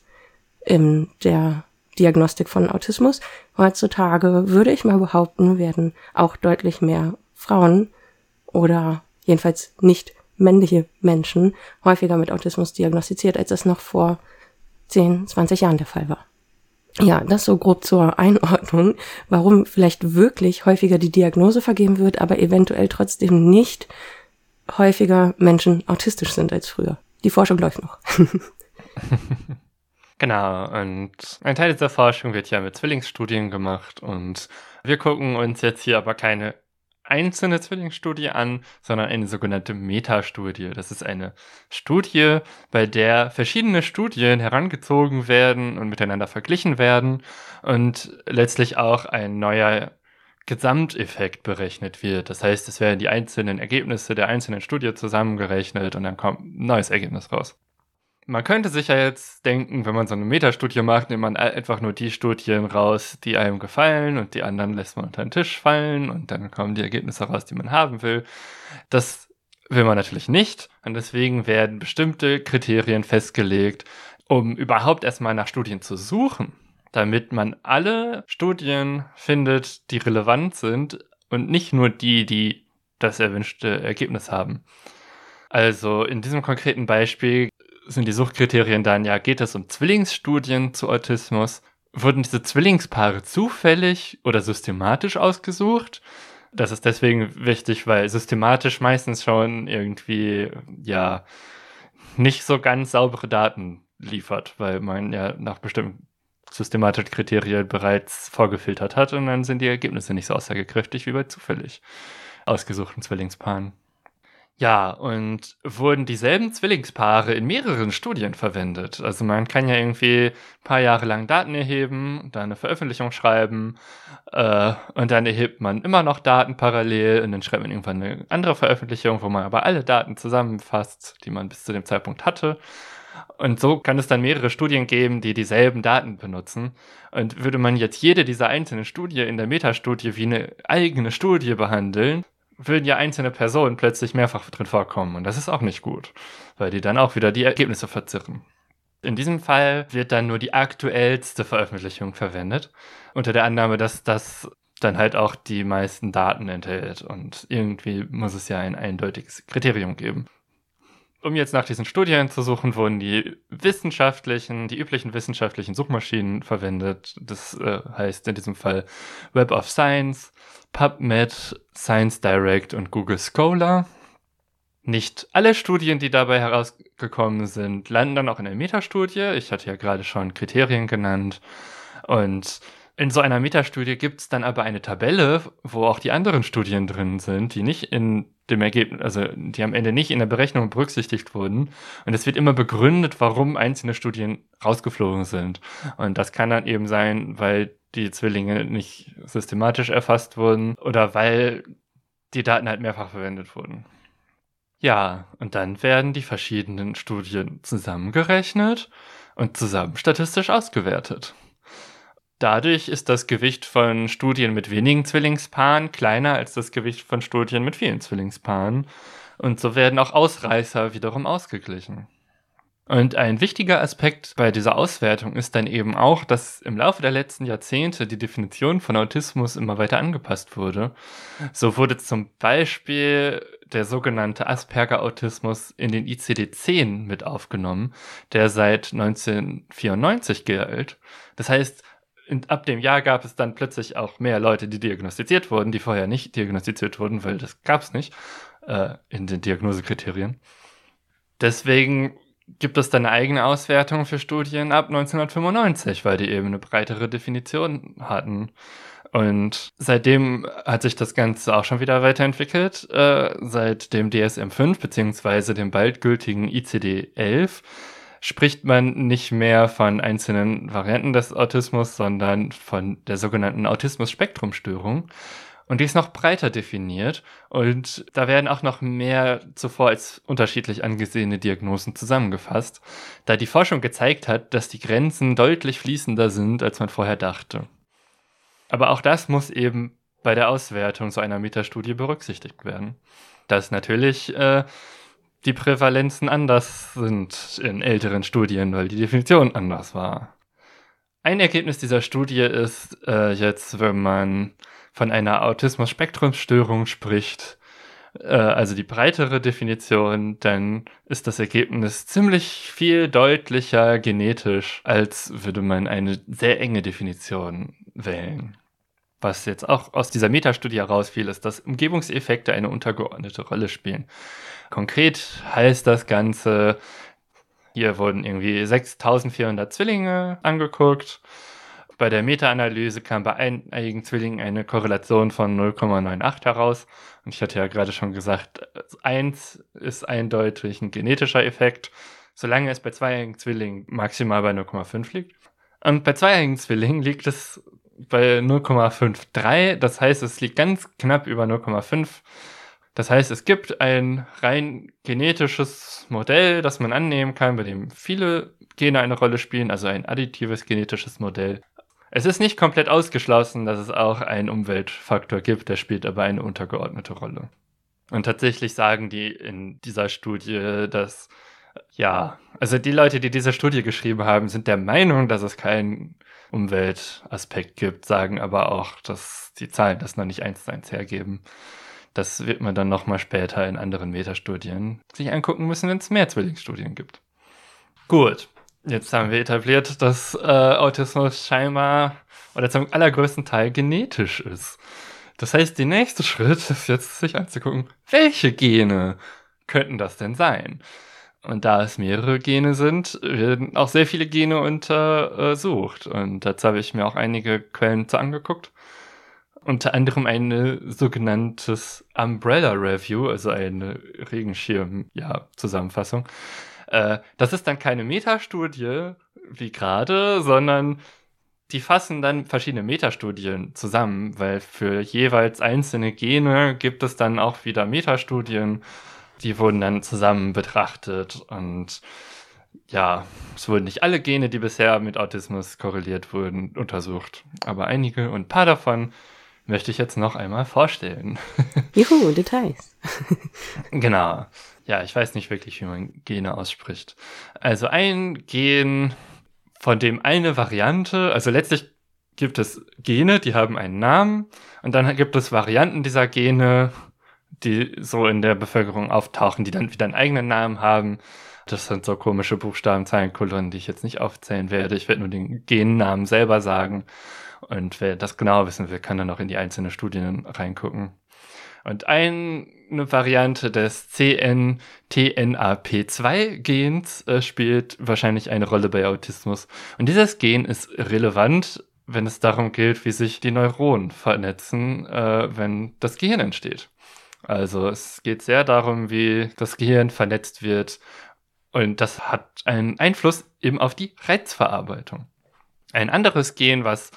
in der Diagnostik von Autismus. Heutzutage würde ich mal behaupten, werden auch deutlich mehr Frauen oder jedenfalls nicht männliche Menschen häufiger mit Autismus diagnostiziert, als es noch vor 10, 20 Jahren der Fall war. Ja, das so grob zur Einordnung, warum vielleicht wirklich häufiger die Diagnose vergeben wird, aber eventuell trotzdem nicht häufiger Menschen autistisch sind als früher. Die Forschung läuft noch. genau, und ein Teil dieser Forschung wird ja mit Zwillingsstudien gemacht und wir gucken uns jetzt hier aber keine einzelne Zwillingsstudie an, sondern eine sogenannte Metastudie. Das ist eine Studie, bei der verschiedene Studien herangezogen werden und miteinander verglichen werden und letztlich auch ein neuer Gesamteffekt berechnet wird. Das heißt, es werden die einzelnen Ergebnisse der einzelnen Studie zusammengerechnet und dann kommt ein neues Ergebnis raus. Man könnte sich ja jetzt denken, wenn man so eine Metastudie macht, nimmt man einfach nur die Studien raus, die einem gefallen und die anderen lässt man unter den Tisch fallen und dann kommen die Ergebnisse raus, die man haben will. Das will man natürlich nicht und deswegen werden bestimmte Kriterien festgelegt, um überhaupt erstmal nach Studien zu suchen, damit man alle Studien findet, die relevant sind und nicht nur die, die das erwünschte Ergebnis haben. Also in diesem konkreten Beispiel sind die Suchkriterien dann, ja, geht es um Zwillingsstudien zu Autismus? Wurden diese Zwillingspaare zufällig oder systematisch ausgesucht? Das ist deswegen wichtig, weil systematisch meistens schon irgendwie, ja, nicht so ganz saubere Daten liefert, weil man ja nach bestimmten systematischen Kriterien bereits vorgefiltert hat und dann sind die Ergebnisse nicht so aussagekräftig wie bei zufällig ausgesuchten Zwillingspaaren. Ja, und wurden dieselben Zwillingspaare in mehreren Studien verwendet. Also man kann ja irgendwie ein paar Jahre lang Daten erheben, dann eine Veröffentlichung schreiben äh, und dann erhebt man immer noch Daten parallel und dann schreibt man irgendwann eine andere Veröffentlichung, wo man aber alle Daten zusammenfasst, die man bis zu dem Zeitpunkt hatte. Und so kann es dann mehrere Studien geben, die dieselben Daten benutzen. Und würde man jetzt jede dieser einzelnen Studie in der Metastudie wie eine eigene Studie behandeln, würden ja einzelne Personen plötzlich mehrfach drin vorkommen. Und das ist auch nicht gut, weil die dann auch wieder die Ergebnisse verzerren. In diesem Fall wird dann nur die aktuellste Veröffentlichung verwendet, unter der Annahme, dass das dann halt auch die meisten Daten enthält. Und irgendwie muss es ja ein eindeutiges Kriterium geben. Um jetzt nach diesen Studien zu suchen, wurden die wissenschaftlichen, die üblichen wissenschaftlichen Suchmaschinen verwendet. Das äh, heißt in diesem Fall Web of Science, PubMed, Science Direct und Google Scholar. Nicht alle Studien, die dabei herausgekommen sind, landen dann auch in der Metastudie. Ich hatte ja gerade schon Kriterien genannt. Und in so einer Metastudie gibt es dann aber eine Tabelle, wo auch die anderen Studien drin sind, die nicht in dem Ergebnis, also die am Ende nicht in der Berechnung berücksichtigt wurden. Und es wird immer begründet, warum einzelne Studien rausgeflogen sind. Und das kann dann eben sein, weil die Zwillinge nicht systematisch erfasst wurden oder weil die Daten halt mehrfach verwendet wurden. Ja, und dann werden die verschiedenen Studien zusammengerechnet und zusammen statistisch ausgewertet. Dadurch ist das Gewicht von Studien mit wenigen Zwillingspaaren kleiner als das Gewicht von Studien mit vielen Zwillingspaaren. Und so werden auch Ausreißer wiederum ausgeglichen. Und ein wichtiger Aspekt bei dieser Auswertung ist dann eben auch, dass im Laufe der letzten Jahrzehnte die Definition von Autismus immer weiter angepasst wurde. So wurde zum Beispiel der sogenannte Asperger-Autismus in den ICD-10 mit aufgenommen, der seit 1994 gilt. Das heißt, ab dem Jahr gab es dann plötzlich auch mehr Leute, die diagnostiziert wurden, die vorher nicht diagnostiziert wurden, weil das gab es nicht äh, in den Diagnosekriterien. Deswegen gibt es dann eine eigene Auswertung für Studien ab 1995, weil die eben eine breitere Definition hatten. Und seitdem hat sich das Ganze auch schon wieder weiterentwickelt. Äh, seit dem DSM-5 beziehungsweise dem bald gültigen ICD-11 spricht man nicht mehr von einzelnen Varianten des Autismus, sondern von der sogenannten Autismus-Spektrum-Störung. Und die ist noch breiter definiert und da werden auch noch mehr zuvor als unterschiedlich angesehene Diagnosen zusammengefasst, da die Forschung gezeigt hat, dass die Grenzen deutlich fließender sind, als man vorher dachte. Aber auch das muss eben bei der Auswertung so einer Metastudie berücksichtigt werden. Dass natürlich äh, die Prävalenzen anders sind in älteren Studien, weil die Definition anders war. Ein Ergebnis dieser Studie ist äh, jetzt, wenn man von einer Autismus-Spektrum-Störung spricht, äh, also die breitere Definition, dann ist das Ergebnis ziemlich viel deutlicher genetisch, als würde man eine sehr enge Definition wählen. Was jetzt auch aus dieser Metastudie herausfiel, ist, dass Umgebungseffekte eine untergeordnete Rolle spielen. Konkret heißt das Ganze, hier wurden irgendwie 6400 Zwillinge angeguckt bei der Meta-Analyse kam bei einigen Zwillingen eine Korrelation von 0,98 heraus. Und ich hatte ja gerade schon gesagt, 1 ist eindeutig ein genetischer Effekt, solange es bei zweijährigen Zwillingen maximal bei 0,5 liegt. Und bei zweijährigen Zwillingen liegt es bei 0,53. Das heißt, es liegt ganz knapp über 0,5. Das heißt, es gibt ein rein genetisches Modell, das man annehmen kann, bei dem viele Gene eine Rolle spielen, also ein additives genetisches Modell. Es ist nicht komplett ausgeschlossen, dass es auch einen Umweltfaktor gibt, der spielt aber eine untergeordnete Rolle. Und tatsächlich sagen die in dieser Studie, dass, ja, also die Leute, die diese Studie geschrieben haben, sind der Meinung, dass es keinen Umweltaspekt gibt, sagen aber auch, dass die Zahlen das noch nicht eins zu eins hergeben. Das wird man dann nochmal später in anderen Metastudien sich angucken müssen, wenn es mehr Zwillingsstudien gibt. Gut, jetzt haben wir etabliert, dass äh, Autismus scheinbar oder zum allergrößten Teil genetisch ist. Das heißt, der nächste Schritt ist jetzt sich anzugucken, welche Gene könnten das denn sein? Und da es mehrere Gene sind, werden auch sehr viele Gene untersucht. Und dazu habe ich mir auch einige Quellen zu angeguckt. Unter anderem eine sogenanntes Umbrella Review, also eine Regenschirm-Zusammenfassung. Ja, äh, das ist dann keine Metastudie wie gerade, sondern die fassen dann verschiedene Metastudien zusammen, weil für jeweils einzelne Gene gibt es dann auch wieder Metastudien, die wurden dann zusammen betrachtet und ja, es wurden nicht alle Gene, die bisher mit Autismus korreliert wurden, untersucht, aber einige und ein paar davon möchte ich jetzt noch einmal vorstellen. Juhu, Details. genau. Ja, ich weiß nicht wirklich, wie man Gene ausspricht. Also ein Gen von dem eine Variante, also letztlich gibt es Gene, die haben einen Namen und dann gibt es Varianten dieser Gene, die so in der Bevölkerung auftauchen, die dann wieder einen eigenen Namen haben. Das sind so komische Buchstaben, Zeilenkolonnen, die ich jetzt nicht aufzählen werde. Ich werde nur den Gennamen selber sagen. Und wer das genau wissen will, kann dann auch in die einzelnen Studien reingucken. Und eine Variante des CNTNAP2-Gens äh, spielt wahrscheinlich eine Rolle bei Autismus. Und dieses Gen ist relevant, wenn es darum geht, wie sich die Neuronen vernetzen, äh, wenn das Gehirn entsteht. Also es geht sehr darum, wie das Gehirn vernetzt wird. Und das hat einen Einfluss eben auf die Reizverarbeitung. Ein anderes Gen, was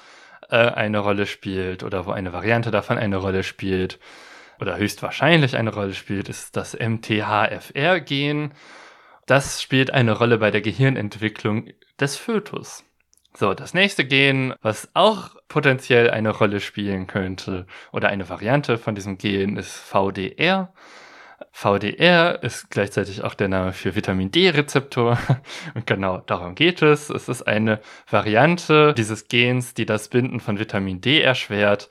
äh, eine Rolle spielt oder wo eine Variante davon eine Rolle spielt, oder höchstwahrscheinlich eine Rolle spielt, ist das MTHFR-Gen. Das spielt eine Rolle bei der Gehirnentwicklung des Fötus. So, das nächste Gen, was auch potenziell eine Rolle spielen könnte, oder eine Variante von diesem Gen, ist VDR. VDR ist gleichzeitig auch der Name für Vitamin D-Rezeptor. Und genau darum geht es. Es ist eine Variante dieses Gens, die das Binden von Vitamin D erschwert.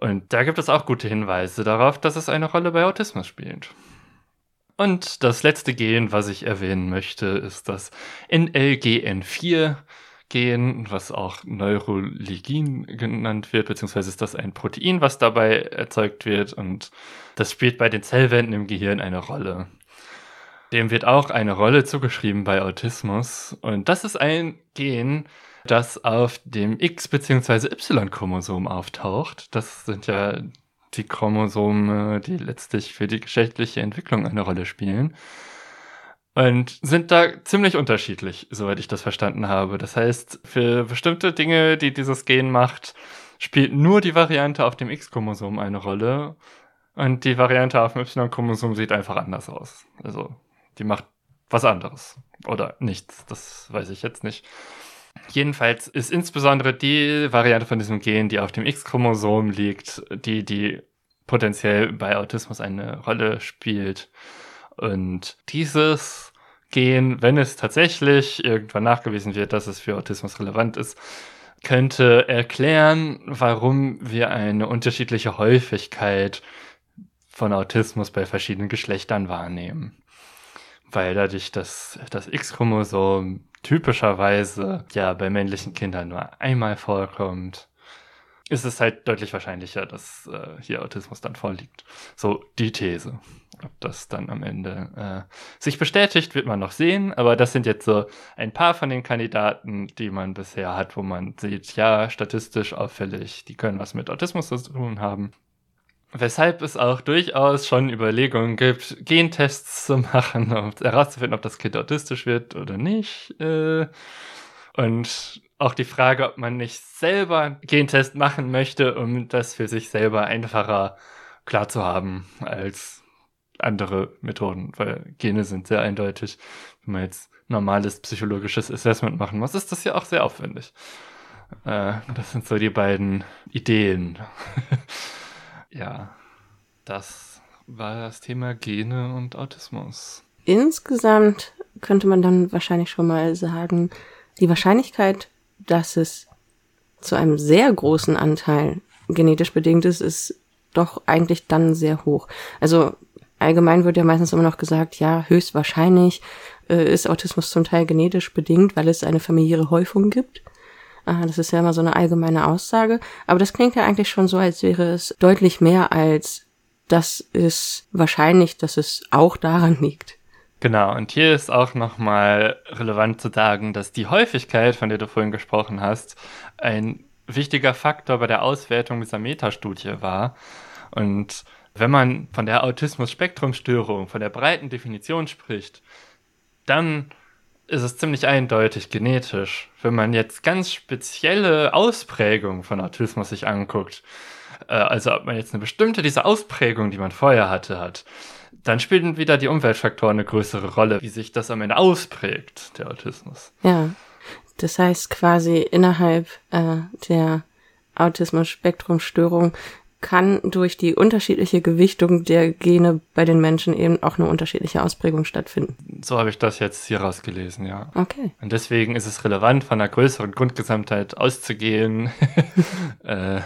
Und da gibt es auch gute Hinweise darauf, dass es eine Rolle bei Autismus spielt. Und das letzte Gen, was ich erwähnen möchte, ist das NLGN4 Gen, was auch Neuroligin genannt wird, beziehungsweise ist das ein Protein, was dabei erzeugt wird und das spielt bei den Zellwänden im Gehirn eine Rolle. Dem wird auch eine Rolle zugeschrieben bei Autismus und das ist ein Gen, das auf dem X- bzw. Y-Chromosom auftaucht. Das sind ja die Chromosome, die letztlich für die geschlechtliche Entwicklung eine Rolle spielen. Und sind da ziemlich unterschiedlich, soweit ich das verstanden habe. Das heißt, für bestimmte Dinge, die dieses Gen macht, spielt nur die Variante auf dem X-Chromosom eine Rolle. Und die Variante auf dem Y-Chromosom sieht einfach anders aus. Also, die macht was anderes. Oder nichts. Das weiß ich jetzt nicht. Jedenfalls ist insbesondere die Variante von diesem Gen, die auf dem X-Chromosom liegt, die, die potenziell bei Autismus eine Rolle spielt. Und dieses Gen, wenn es tatsächlich irgendwann nachgewiesen wird, dass es für Autismus relevant ist, könnte erklären, warum wir eine unterschiedliche Häufigkeit von Autismus bei verschiedenen Geschlechtern wahrnehmen. Weil dadurch das, das X-Chromosom typischerweise ja bei männlichen Kindern nur einmal vorkommt, ist es halt deutlich wahrscheinlicher, dass äh, hier Autismus dann vorliegt. So die These. Ob das dann am Ende äh, sich bestätigt, wird man noch sehen. Aber das sind jetzt so ein paar von den Kandidaten, die man bisher hat, wo man sieht, ja, statistisch auffällig, die können was mit Autismus zu tun haben. Weshalb es auch durchaus schon Überlegungen gibt, Gentests zu machen, um herauszufinden, ob das Kind autistisch wird oder nicht. Äh, und auch die Frage, ob man nicht selber einen Gentest machen möchte, um das für sich selber einfacher klar zu haben, als andere Methoden, weil Gene sind sehr eindeutig. Wenn man jetzt normales psychologisches Assessment machen muss, ist das ja auch sehr aufwendig. Äh, das sind so die beiden Ideen. ja, das war das Thema Gene und Autismus. Insgesamt könnte man dann wahrscheinlich schon mal sagen, die Wahrscheinlichkeit, dass es zu einem sehr großen Anteil genetisch bedingt ist, ist doch eigentlich dann sehr hoch. Also allgemein wird ja meistens immer noch gesagt, ja, höchstwahrscheinlich äh, ist Autismus zum Teil genetisch bedingt, weil es eine familiäre Häufung gibt. Ah, das ist ja immer so eine allgemeine Aussage. Aber das klingt ja eigentlich schon so, als wäre es deutlich mehr als das ist wahrscheinlich, dass es auch daran liegt. Genau, und hier ist auch nochmal relevant zu sagen, dass die Häufigkeit, von der du vorhin gesprochen hast, ein wichtiger Faktor bei der Auswertung dieser Metastudie war. Und wenn man von der Autismus-Spektrum-Störung, von der breiten Definition spricht, dann ist es ziemlich eindeutig genetisch. Wenn man jetzt ganz spezielle Ausprägungen von Autismus sich anguckt, äh, also ob man jetzt eine bestimmte dieser Ausprägungen, die man vorher hatte, hat, dann spielen wieder die Umweltfaktoren eine größere Rolle, wie sich das am Ende ausprägt, der Autismus. Ja, das heißt quasi innerhalb äh, der Autismus-Spektrum-Störung kann durch die unterschiedliche Gewichtung der Gene bei den Menschen eben auch eine unterschiedliche Ausprägung stattfinden. So habe ich das jetzt hier rausgelesen, ja. Okay. Und deswegen ist es relevant, von einer größeren Grundgesamtheit auszugehen. äh,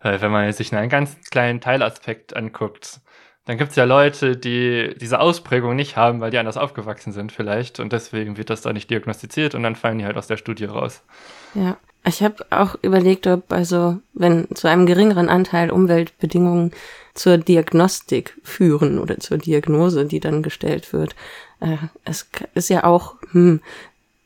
wenn man sich einen ganz kleinen Teilaspekt anguckt, dann gibt es ja Leute, die diese Ausprägung nicht haben, weil die anders aufgewachsen sind vielleicht und deswegen wird das da nicht diagnostiziert und dann fallen die halt aus der Studie raus. Ja. Ich habe auch überlegt, ob also, wenn zu einem geringeren Anteil Umweltbedingungen zur Diagnostik führen oder zur Diagnose, die dann gestellt wird. Äh, es ist ja auch, hm,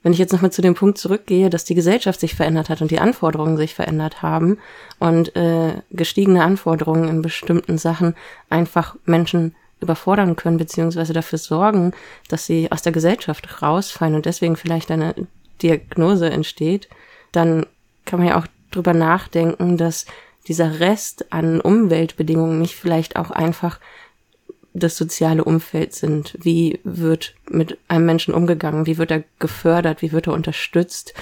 wenn ich jetzt nochmal zu dem Punkt zurückgehe, dass die Gesellschaft sich verändert hat und die Anforderungen sich verändert haben und äh, gestiegene Anforderungen in bestimmten Sachen einfach Menschen überfordern können, beziehungsweise dafür sorgen, dass sie aus der Gesellschaft rausfallen und deswegen vielleicht eine Diagnose entsteht, dann kann man ja auch drüber nachdenken, dass dieser Rest an Umweltbedingungen nicht vielleicht auch einfach das soziale Umfeld sind. Wie wird mit einem Menschen umgegangen? Wie wird er gefördert? Wie wird er unterstützt?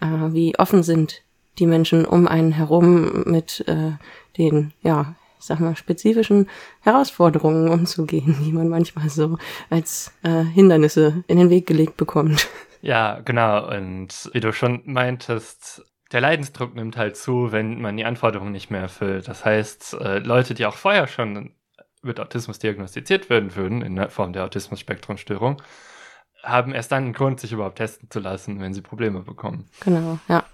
Äh, wie offen sind die Menschen um einen herum mit äh, den, ja, ich sag mal, spezifischen Herausforderungen umzugehen, die man manchmal so als äh, Hindernisse in den Weg gelegt bekommt. Ja, genau. Und wie du schon meintest, der Leidensdruck nimmt halt zu, wenn man die Anforderungen nicht mehr erfüllt. Das heißt, äh, Leute, die auch vorher schon mit Autismus diagnostiziert werden würden, in der Form der Autismus-Spektrum-Störung, haben erst dann einen Grund, sich überhaupt testen zu lassen, wenn sie Probleme bekommen. Genau, ja.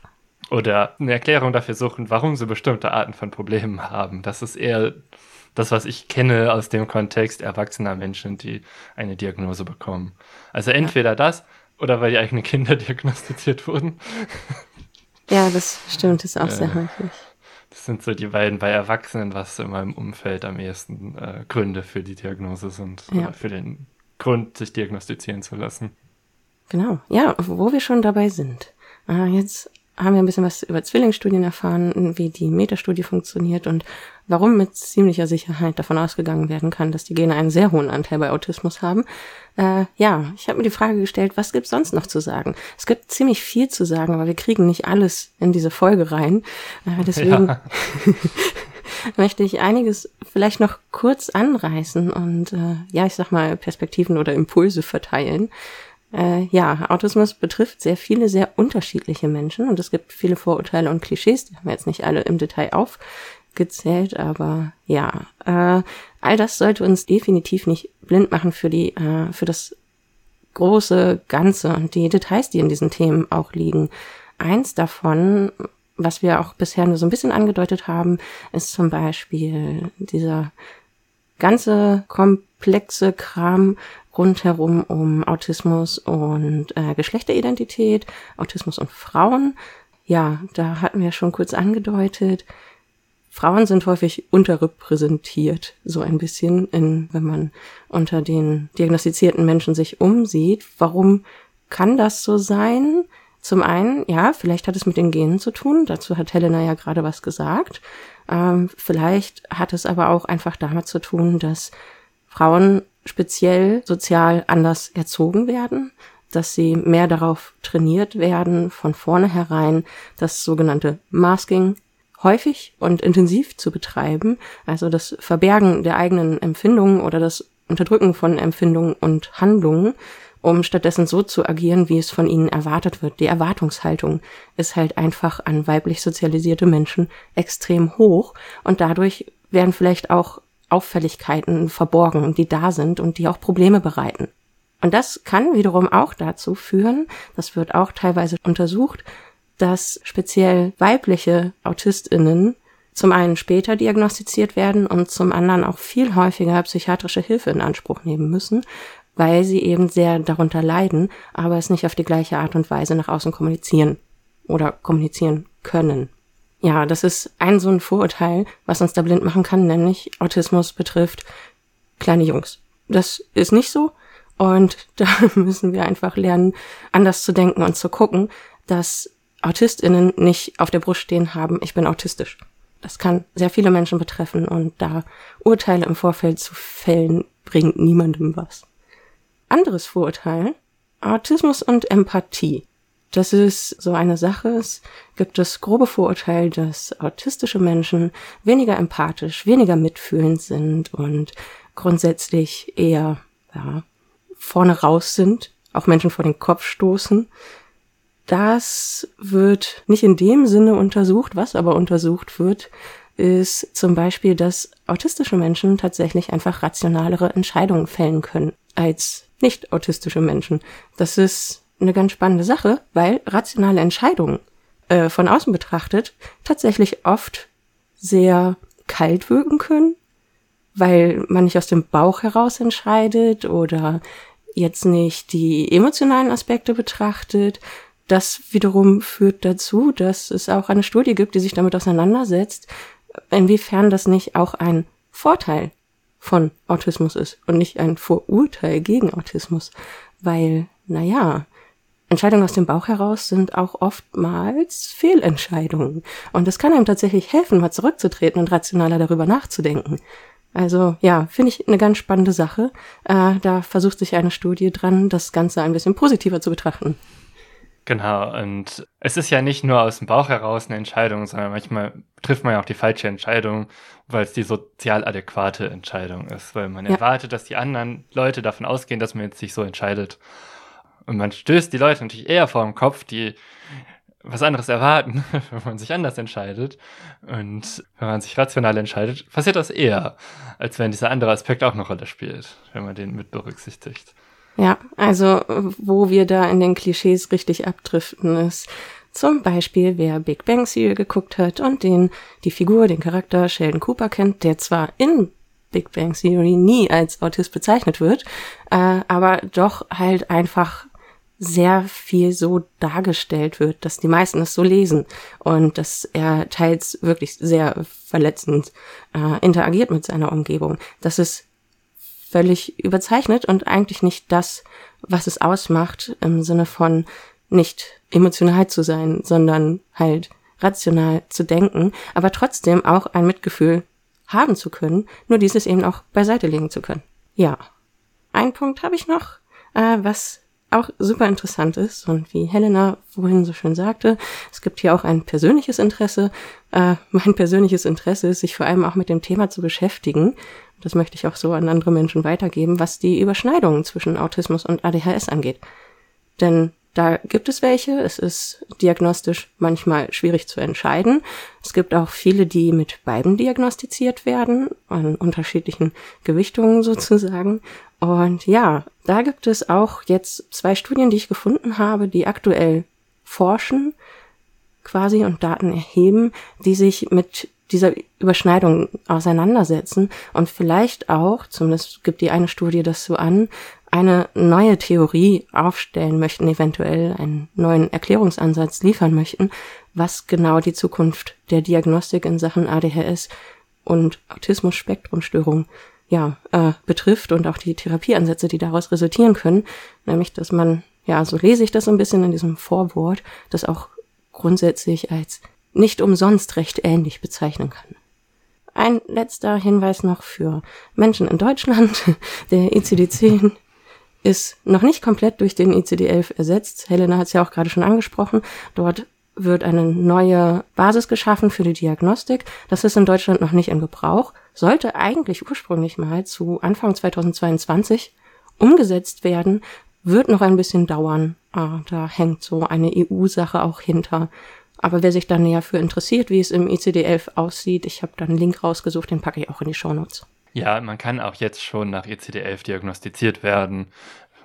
Oder eine Erklärung dafür suchen, warum sie bestimmte Arten von Problemen haben. Das ist eher das, was ich kenne aus dem Kontext erwachsener Menschen, die eine Diagnose bekommen. Also entweder ja. das oder weil die eigenen Kinder diagnostiziert wurden. Ja, das stimmt, ist auch äh, sehr häufig. Das sind so die beiden bei Erwachsenen, was in meinem Umfeld am ehesten äh, Gründe für die Diagnose sind. Ja. Oder für den Grund, sich diagnostizieren zu lassen. Genau, ja, wo wir schon dabei sind. Äh, jetzt haben wir ein bisschen was über Zwillingsstudien erfahren, wie die Metastudie funktioniert und warum mit ziemlicher Sicherheit davon ausgegangen werden kann, dass die Gene einen sehr hohen Anteil bei Autismus haben. Äh, ja, ich habe mir die Frage gestellt, was gibt's sonst noch zu sagen? Es gibt ziemlich viel zu sagen, aber wir kriegen nicht alles in diese Folge rein. Äh, deswegen ja. möchte ich einiges vielleicht noch kurz anreißen und äh, ja, ich sag mal Perspektiven oder Impulse verteilen. Äh, ja, Autismus betrifft sehr viele, sehr unterschiedliche Menschen und es gibt viele Vorurteile und Klischees, die haben wir jetzt nicht alle im Detail aufgezählt, aber ja, äh, all das sollte uns definitiv nicht blind machen für die, äh, für das große Ganze und die Details, die in diesen Themen auch liegen. Eins davon, was wir auch bisher nur so ein bisschen angedeutet haben, ist zum Beispiel dieser ganze komplexe Kram rundherum um Autismus und äh, Geschlechteridentität, Autismus und Frauen. Ja, da hatten wir schon kurz angedeutet. Frauen sind häufig unterrepräsentiert, so ein bisschen, in, wenn man unter den diagnostizierten Menschen sich umsieht. Warum kann das so sein? Zum einen, ja, vielleicht hat es mit den Genen zu tun. Dazu hat Helena ja gerade was gesagt. Ähm, vielleicht hat es aber auch einfach damit zu tun, dass Frauen speziell sozial anders erzogen werden, dass sie mehr darauf trainiert werden, von vornherein das sogenannte Masking häufig und intensiv zu betreiben, also das Verbergen der eigenen Empfindungen oder das Unterdrücken von Empfindungen und Handlungen, um stattdessen so zu agieren, wie es von ihnen erwartet wird. Die Erwartungshaltung ist halt einfach an weiblich sozialisierte Menschen extrem hoch und dadurch werden vielleicht auch Auffälligkeiten verborgen, die da sind und die auch Probleme bereiten. Und das kann wiederum auch dazu führen, das wird auch teilweise untersucht, dass speziell weibliche Autistinnen zum einen später diagnostiziert werden und zum anderen auch viel häufiger psychiatrische Hilfe in Anspruch nehmen müssen, weil sie eben sehr darunter leiden, aber es nicht auf die gleiche Art und Weise nach außen kommunizieren oder kommunizieren können. Ja, das ist ein so ein Vorurteil, was uns da blind machen kann, nämlich Autismus betrifft kleine Jungs. Das ist nicht so. Und da müssen wir einfach lernen, anders zu denken und zu gucken, dass AutistInnen nicht auf der Brust stehen haben, ich bin autistisch. Das kann sehr viele Menschen betreffen und da Urteile im Vorfeld zu fällen, bringt niemandem was. Anderes Vorurteil, Autismus und Empathie. Das ist so eine Sache. Es gibt das grobe Vorurteil, dass autistische Menschen weniger empathisch, weniger mitfühlend sind und grundsätzlich eher, ja, vorne raus sind, auch Menschen vor den Kopf stoßen. Das wird nicht in dem Sinne untersucht, was aber untersucht wird, ist zum Beispiel, dass autistische Menschen tatsächlich einfach rationalere Entscheidungen fällen können als nicht autistische Menschen. Das ist eine ganz spannende Sache, weil rationale Entscheidungen äh, von außen betrachtet tatsächlich oft sehr kalt wirken können, weil man nicht aus dem Bauch heraus entscheidet oder jetzt nicht die emotionalen Aspekte betrachtet. Das wiederum führt dazu, dass es auch eine Studie gibt, die sich damit auseinandersetzt, inwiefern das nicht auch ein Vorteil von Autismus ist und nicht ein Vorurteil gegen Autismus. Weil, naja, Entscheidungen aus dem Bauch heraus sind auch oftmals Fehlentscheidungen. Und es kann einem tatsächlich helfen, mal zurückzutreten und rationaler darüber nachzudenken. Also ja, finde ich eine ganz spannende Sache. Äh, da versucht sich eine Studie dran, das Ganze ein bisschen positiver zu betrachten. Genau, und es ist ja nicht nur aus dem Bauch heraus eine Entscheidung, sondern manchmal trifft man ja auch die falsche Entscheidung, weil es die sozial adäquate Entscheidung ist, weil man ja. erwartet, dass die anderen Leute davon ausgehen, dass man jetzt sich so entscheidet. Und man stößt die Leute natürlich eher vor den Kopf, die was anderes erwarten, wenn man sich anders entscheidet. Und wenn man sich rational entscheidet, passiert das eher, als wenn dieser andere Aspekt auch eine Rolle spielt, wenn man den mit berücksichtigt. Ja, also wo wir da in den Klischees richtig abdriften ist, zum Beispiel, wer Big Bang Theory geguckt hat und den, die Figur, den Charakter Sheldon Cooper kennt, der zwar in Big Bang Theory nie als Autist bezeichnet wird, äh, aber doch halt einfach sehr viel so dargestellt wird, dass die meisten es so lesen und dass er teils wirklich sehr verletzend äh, interagiert mit seiner Umgebung. Das ist völlig überzeichnet und eigentlich nicht das, was es ausmacht im Sinne von nicht emotional zu sein, sondern halt rational zu denken, aber trotzdem auch ein Mitgefühl haben zu können, nur dieses eben auch beiseite legen zu können. Ja. Ein Punkt habe ich noch, äh, was auch super interessant ist und wie Helena vorhin so schön sagte, es gibt hier auch ein persönliches Interesse. Äh, mein persönliches Interesse ist, sich vor allem auch mit dem Thema zu beschäftigen. Das möchte ich auch so an andere Menschen weitergeben, was die Überschneidungen zwischen Autismus und ADHS angeht. Denn da gibt es welche. Es ist diagnostisch manchmal schwierig zu entscheiden. Es gibt auch viele, die mit beiden diagnostiziert werden, an unterschiedlichen Gewichtungen sozusagen. Und ja, da gibt es auch jetzt zwei Studien, die ich gefunden habe, die aktuell forschen quasi und Daten erheben, die sich mit dieser Überschneidung auseinandersetzen. Und vielleicht auch, zumindest gibt die eine Studie das so an, eine neue Theorie aufstellen möchten, eventuell einen neuen Erklärungsansatz liefern möchten, was genau die Zukunft der Diagnostik in Sachen ADHS und Autismus-Spektrumstörung ja, äh, betrifft und auch die Therapieansätze, die daraus resultieren können, nämlich dass man, ja, so lese ich das ein bisschen in diesem Vorwort, das auch grundsätzlich als nicht umsonst recht ähnlich bezeichnen kann. ein letzter Hinweis noch für Menschen in Deutschland. Der ICD-10 ist noch nicht komplett durch den ICD-11 ersetzt. Helena hat es ja auch gerade schon angesprochen. Dort wird eine neue Basis geschaffen für die Diagnostik. Das ist in Deutschland noch nicht in Gebrauch, sollte eigentlich ursprünglich mal zu Anfang 2022 umgesetzt werden, wird noch ein bisschen dauern. Ah, da hängt so eine EU-Sache auch hinter. Aber wer sich da näher für interessiert, wie es im ICD-11 aussieht, ich habe da einen Link rausgesucht, den packe ich auch in die Shownotes. Ja, man kann auch jetzt schon nach ICD-11 diagnostiziert werden,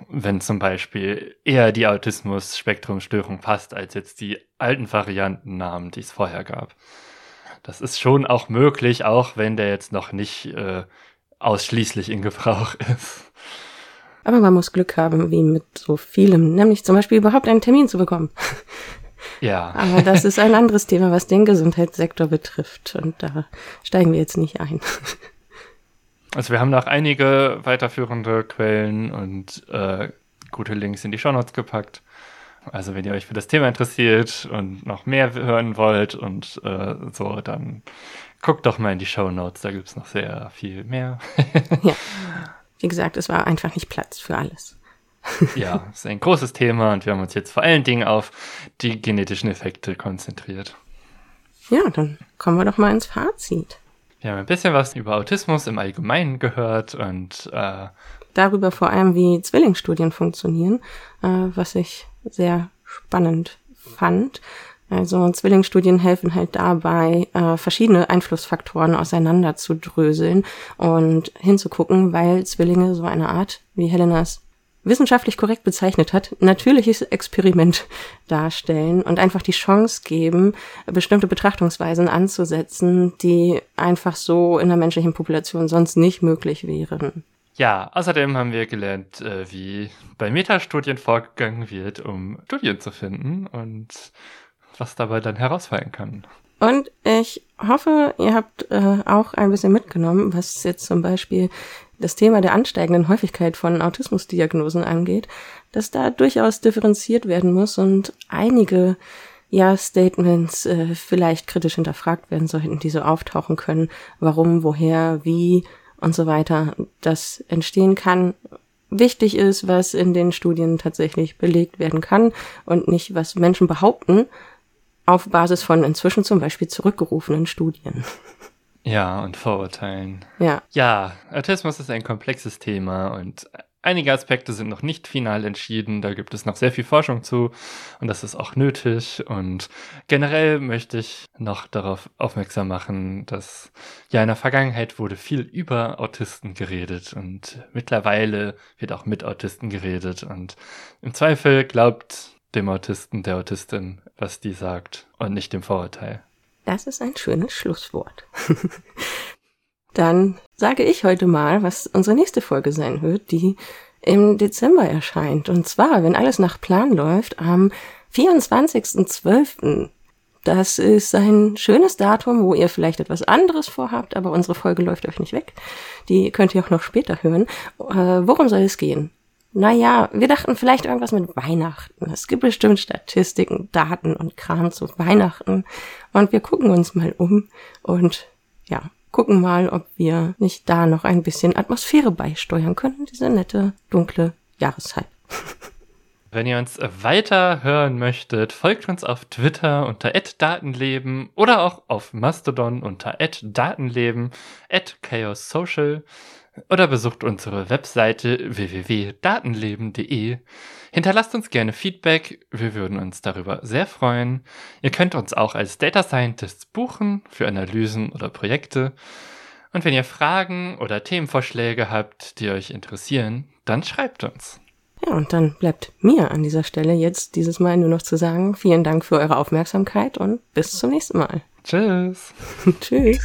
wenn zum Beispiel eher die Autismus-Spektrumstörung passt, als jetzt die alten Variantennamen, die es vorher gab. Das ist schon auch möglich, auch wenn der jetzt noch nicht äh, ausschließlich in Gebrauch ist. Aber man muss Glück haben, wie mit so vielem, nämlich zum Beispiel überhaupt einen Termin zu bekommen. Ja. Aber das ist ein anderes Thema, was den Gesundheitssektor betrifft. Und da steigen wir jetzt nicht ein. Also wir haben noch einige weiterführende Quellen und äh, gute Links in die Shownotes gepackt. Also wenn ihr euch für das Thema interessiert und noch mehr hören wollt und äh, so, dann guckt doch mal in die Shownotes, da gibt es noch sehr viel mehr. ja. Wie gesagt, es war einfach nicht Platz für alles. Ja, ist ein großes Thema und wir haben uns jetzt vor allen Dingen auf die genetischen Effekte konzentriert. Ja, dann kommen wir doch mal ins Fazit. Wir haben ein bisschen was über Autismus im Allgemeinen gehört und äh, darüber vor allem, wie Zwillingsstudien funktionieren, äh, was ich sehr spannend fand. Also Zwillingsstudien helfen halt dabei, äh, verschiedene Einflussfaktoren auseinander zu dröseln und hinzugucken, weil Zwillinge so eine Art, wie Helenas wissenschaftlich korrekt bezeichnet hat, natürliches Experiment darstellen und einfach die Chance geben, bestimmte Betrachtungsweisen anzusetzen, die einfach so in der menschlichen Population sonst nicht möglich wären. Ja, außerdem haben wir gelernt, äh, wie bei Metastudien vorgegangen wird, um Studien zu finden und was dabei dann herausfallen kann. Und ich hoffe, ihr habt äh, auch ein bisschen mitgenommen, was jetzt zum Beispiel das Thema der ansteigenden Häufigkeit von Autismusdiagnosen angeht, dass da durchaus differenziert werden muss und einige ja, Statements äh, vielleicht kritisch hinterfragt werden sollten, die so auftauchen können, warum, woher, wie und so weiter, das entstehen kann, wichtig ist, was in den Studien tatsächlich belegt werden kann und nicht, was Menschen behaupten, auf Basis von inzwischen zum Beispiel zurückgerufenen Studien. Ja, und Vorurteilen. Ja. Ja, Autismus ist ein komplexes Thema und einige Aspekte sind noch nicht final entschieden. Da gibt es noch sehr viel Forschung zu und das ist auch nötig. Und generell möchte ich noch darauf aufmerksam machen, dass ja in der Vergangenheit wurde viel über Autisten geredet und mittlerweile wird auch mit Autisten geredet und im Zweifel glaubt dem Autisten, der Autistin, was die sagt und nicht dem Vorurteil. Das ist ein schönes Schlusswort. Dann sage ich heute mal, was unsere nächste Folge sein wird, die im Dezember erscheint. Und zwar, wenn alles nach Plan läuft, am 24.12. Das ist ein schönes Datum, wo ihr vielleicht etwas anderes vorhabt, aber unsere Folge läuft euch nicht weg. Die könnt ihr auch noch später hören. Äh, worum soll es gehen? Naja, wir dachten vielleicht irgendwas mit Weihnachten. Es gibt bestimmt Statistiken, Daten und Kram zu Weihnachten. Und wir gucken uns mal um und ja, gucken mal, ob wir nicht da noch ein bisschen Atmosphäre beisteuern können, diese nette, dunkle Jahreszeit. Wenn ihr uns weiter hören möchtet, folgt uns auf Twitter unter @datenleben oder auch auf Mastodon unter @datenleben, @chaossocial oder besucht unsere Webseite www.datenleben.de. Hinterlasst uns gerne Feedback, wir würden uns darüber sehr freuen. Ihr könnt uns auch als Data Scientists buchen für Analysen oder Projekte. Und wenn ihr Fragen oder Themenvorschläge habt, die euch interessieren, dann schreibt uns. Ja, und dann bleibt mir an dieser Stelle jetzt dieses Mal nur noch zu sagen, vielen Dank für eure Aufmerksamkeit und bis zum nächsten Mal. Tschüss. Tschüss.